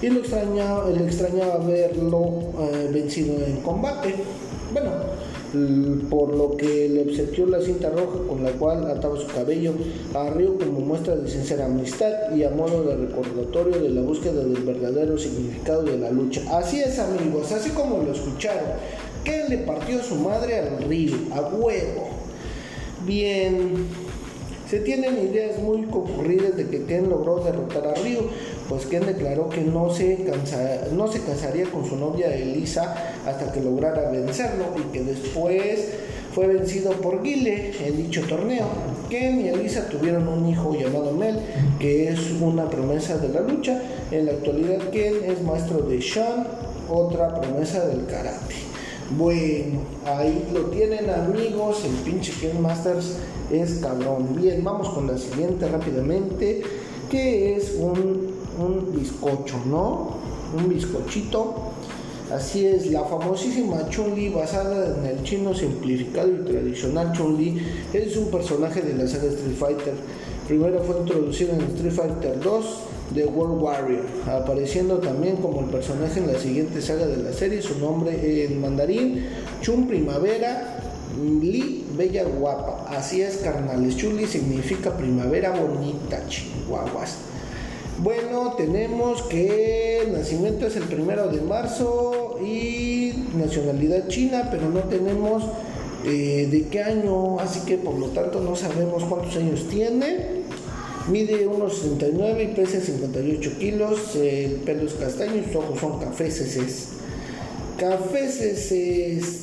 y lo extrañaba, le extrañaba verlo eh, vencido en combate. Bueno, por lo que le obsequió la cinta roja con la cual ataba su cabello a Ryu como muestra de sincera amistad y a modo de recordatorio de la búsqueda del verdadero significado de la lucha. Así es amigos, así como lo escucharon, Ken le partió su madre al Ryu, a huevo. Bien, se tienen ideas muy concurridas de que Ken logró derrotar a Ryu, pues Ken declaró que no se, no se casaría con su novia Elisa hasta que lograra vencerlo y que después fue vencido por Guile en dicho torneo. Ken y Elisa tuvieron un hijo llamado Mel, que es una promesa de la lucha. En la actualidad Ken es maestro de Sean, otra promesa del karate. Bueno, ahí lo tienen amigos, el pinche Ken Masters es cabrón. Bien, vamos con la siguiente rápidamente, que es un, un bizcocho, ¿no? Un bizcochito. Así es, la famosísima Chun-Li basada en el chino simplificado y tradicional Chun-Li es un personaje de la saga Street Fighter. Primero fue introducido en Street Fighter 2 de World Warrior, apareciendo también como el personaje en la siguiente saga de la serie, su nombre en mandarín, Chun Primavera Li Bella Guapa. Así es, carnales. Chuli significa primavera bonita, chihuahuas. Bueno, tenemos que el nacimiento es el primero de marzo y nacionalidad china, pero no tenemos eh, de qué año, así que por lo tanto no sabemos cuántos años tiene. Mide 1,69 y pesa 58 kilos. El pelo es castaño y sus ojos son cafés. Cafés,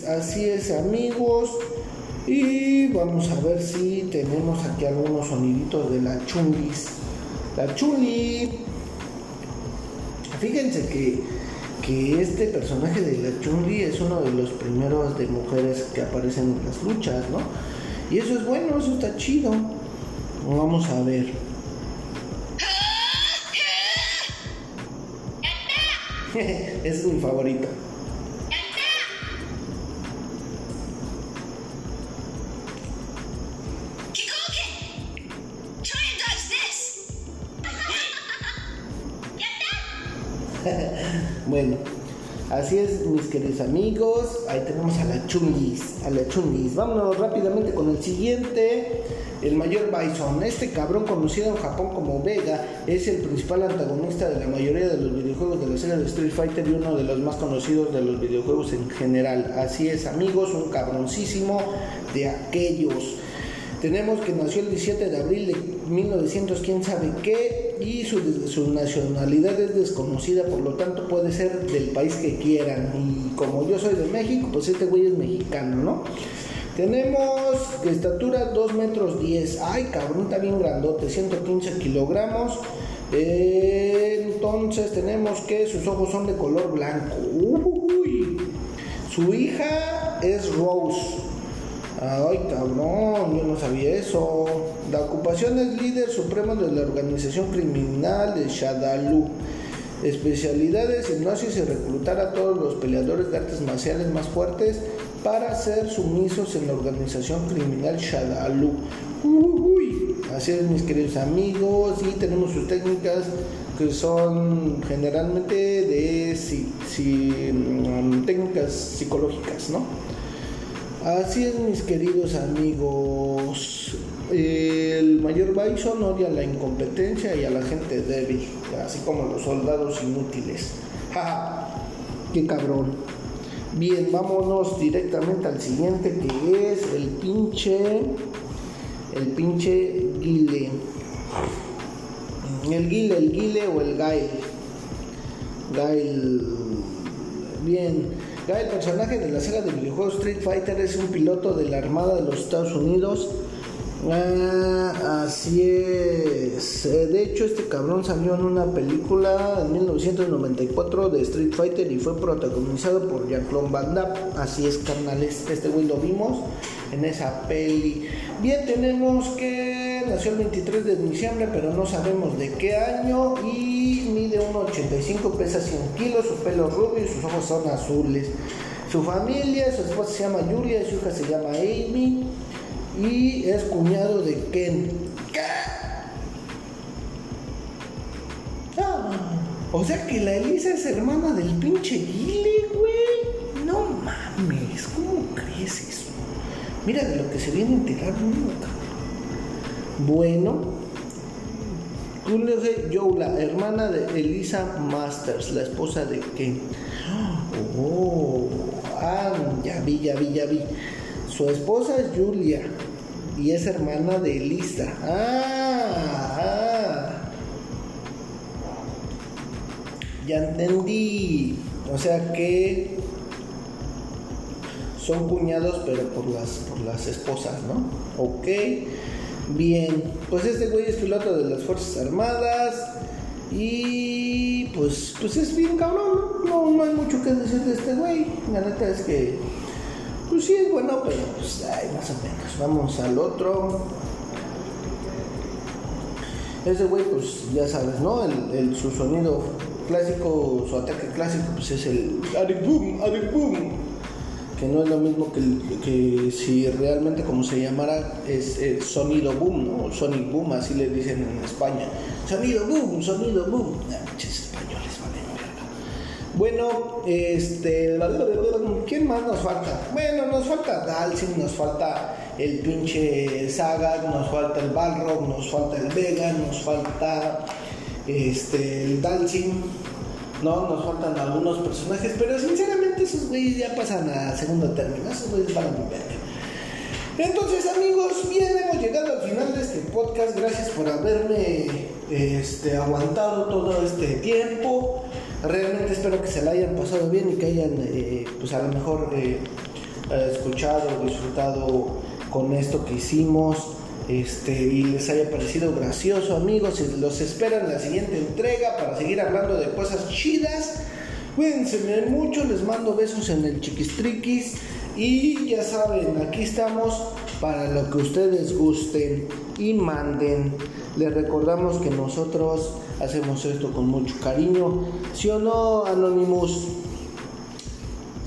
así es, amigos. Y vamos a ver si tenemos aquí algunos soniditos de la chulis. La chuli. Fíjense que, que este personaje de la chuli es uno de los primeros de mujeres que aparecen en las luchas, ¿no? Y eso es bueno, eso está chido. Vamos a ver. Es mi favorito. Bueno, así es, mis queridos amigos. Ahí tenemos a la chunguis, a la chunguis. Vámonos rápidamente con el siguiente. El mayor Bison, este cabrón conocido en Japón como Vega, es el principal antagonista de la mayoría de los videojuegos de la serie de Street Fighter y uno de los más conocidos de los videojuegos en general. Así es, amigos, un cabroncísimo de aquellos. Tenemos que nació el 17 de abril de 1900, quién sabe qué, y su, su, nacionalidad es desconocida, por lo tanto puede ser del país que quieran. Y como yo soy de México, pues este güey es mexicano, ¿no? Tenemos estatura 2 metros 10. Ay, cabrón, está bien grandote, 115 kilogramos. Entonces tenemos que sus ojos son de color blanco. Uy. Su hija es Rose. Ay, cabrón, yo no sabía eso. La ocupación es líder supremo de la organización criminal de Shadaloo. Especialidades, hipnosis y reclutar a todos los peleadores de artes marciales más fuertes para ser sumisos en la organización criminal Shadaloo. Uy, así es, mis queridos amigos. Y tenemos sus técnicas que son generalmente de mm, técnicas psicológicas, ¿no? Así es, mis queridos amigos. El mayor Bison odia la incompetencia y a la gente débil, así como los soldados inútiles. ¡Ja! ¡Qué cabrón! Bien, vámonos directamente al siguiente que es el pinche. El pinche Guile. El Guile, el Guile o el Gail. Gail. Bien el personaje de la saga de videojuegos Street Fighter es un piloto de la Armada de los Estados Unidos. Ah, así es. Eh, de hecho, este cabrón salió en una película en 1994 de Street Fighter y fue protagonizado por Jean-Claude Van Damme. Así es, carnales. Este güey lo vimos en esa peli. Bien, tenemos que nació el 23 de diciembre, pero no sabemos de qué año y mide 1,85, pesa 100 kilos, su pelo rubio y sus ojos son azules. Su familia, su esposa se llama Yuria, su hija se llama Amy y es cuñado de Ken. Ah, o sea que la Elisa es hermana del pinche Gile, güey. No mames, ¿cómo crees eso? Mira de lo que se viene a enterar uno, Bueno, de Joe, la hermana de Elisa Masters, la esposa de Ken. Oh, ah, ya vi, ya vi, ya vi. Su esposa es Julia y es hermana de Elisa. Ah, ah. Ya entendí. O sea que son cuñados, pero por las, por las esposas, ¿no? Ok, bien. Pues este güey es piloto de las Fuerzas Armadas. Y pues, pues es bien cabrón, ¿no? No, hay mucho que decir de este güey. La neta es que, pues sí es bueno, pero pues, ay, más o menos. Vamos al otro. Ese güey, pues ya sabes, ¿no? El, su sonido clásico, su ataque clásico, pues es el Adik Boom, Boom que no es lo mismo que, que si realmente como se llamara es, sonido boom, ¿no? Sonic boom, así le dicen en España. Sonido boom, sonido boom. españoles, vale, Bueno, este, ¿quién más nos falta? Bueno, nos falta Dalsim, nos falta el pinche Saga, nos falta el Balrog, nos falta el Vega, nos falta este, el Dalsim no, nos faltan algunos personajes, pero sinceramente esos güeyes ya pasan a segundo término, esos güeyes van a mi Entonces amigos, bien hemos llegado al final de este podcast, gracias por haberme este, aguantado todo este tiempo, realmente espero que se la hayan pasado bien y que hayan eh, pues a lo mejor eh, escuchado, disfrutado con esto que hicimos este, y les haya parecido gracioso, amigos. Los espero en la siguiente entrega para seguir hablando de cosas chidas. Cuídense mucho, les mando besos en el chiquistriquis. Y ya saben, aquí estamos para lo que ustedes gusten. y manden. Les recordamos que nosotros hacemos esto con mucho cariño. ¿Sí o no, Anonymous?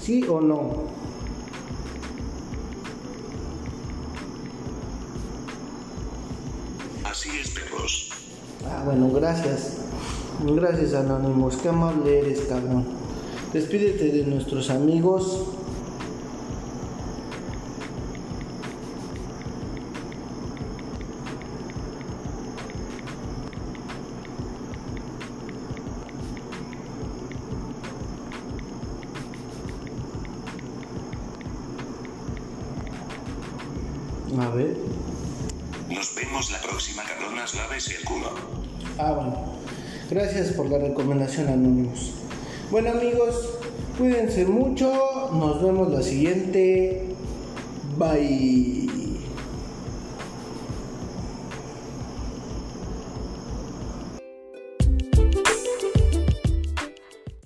¿Sí o no? Ah, bueno, gracias. Gracias, Anonymous. Qué amable eres, cabrón. Despídete de nuestros amigos. Gracias por la recomendación, Anónimos. Bueno, amigos, cuídense mucho. Nos vemos la siguiente. Bye.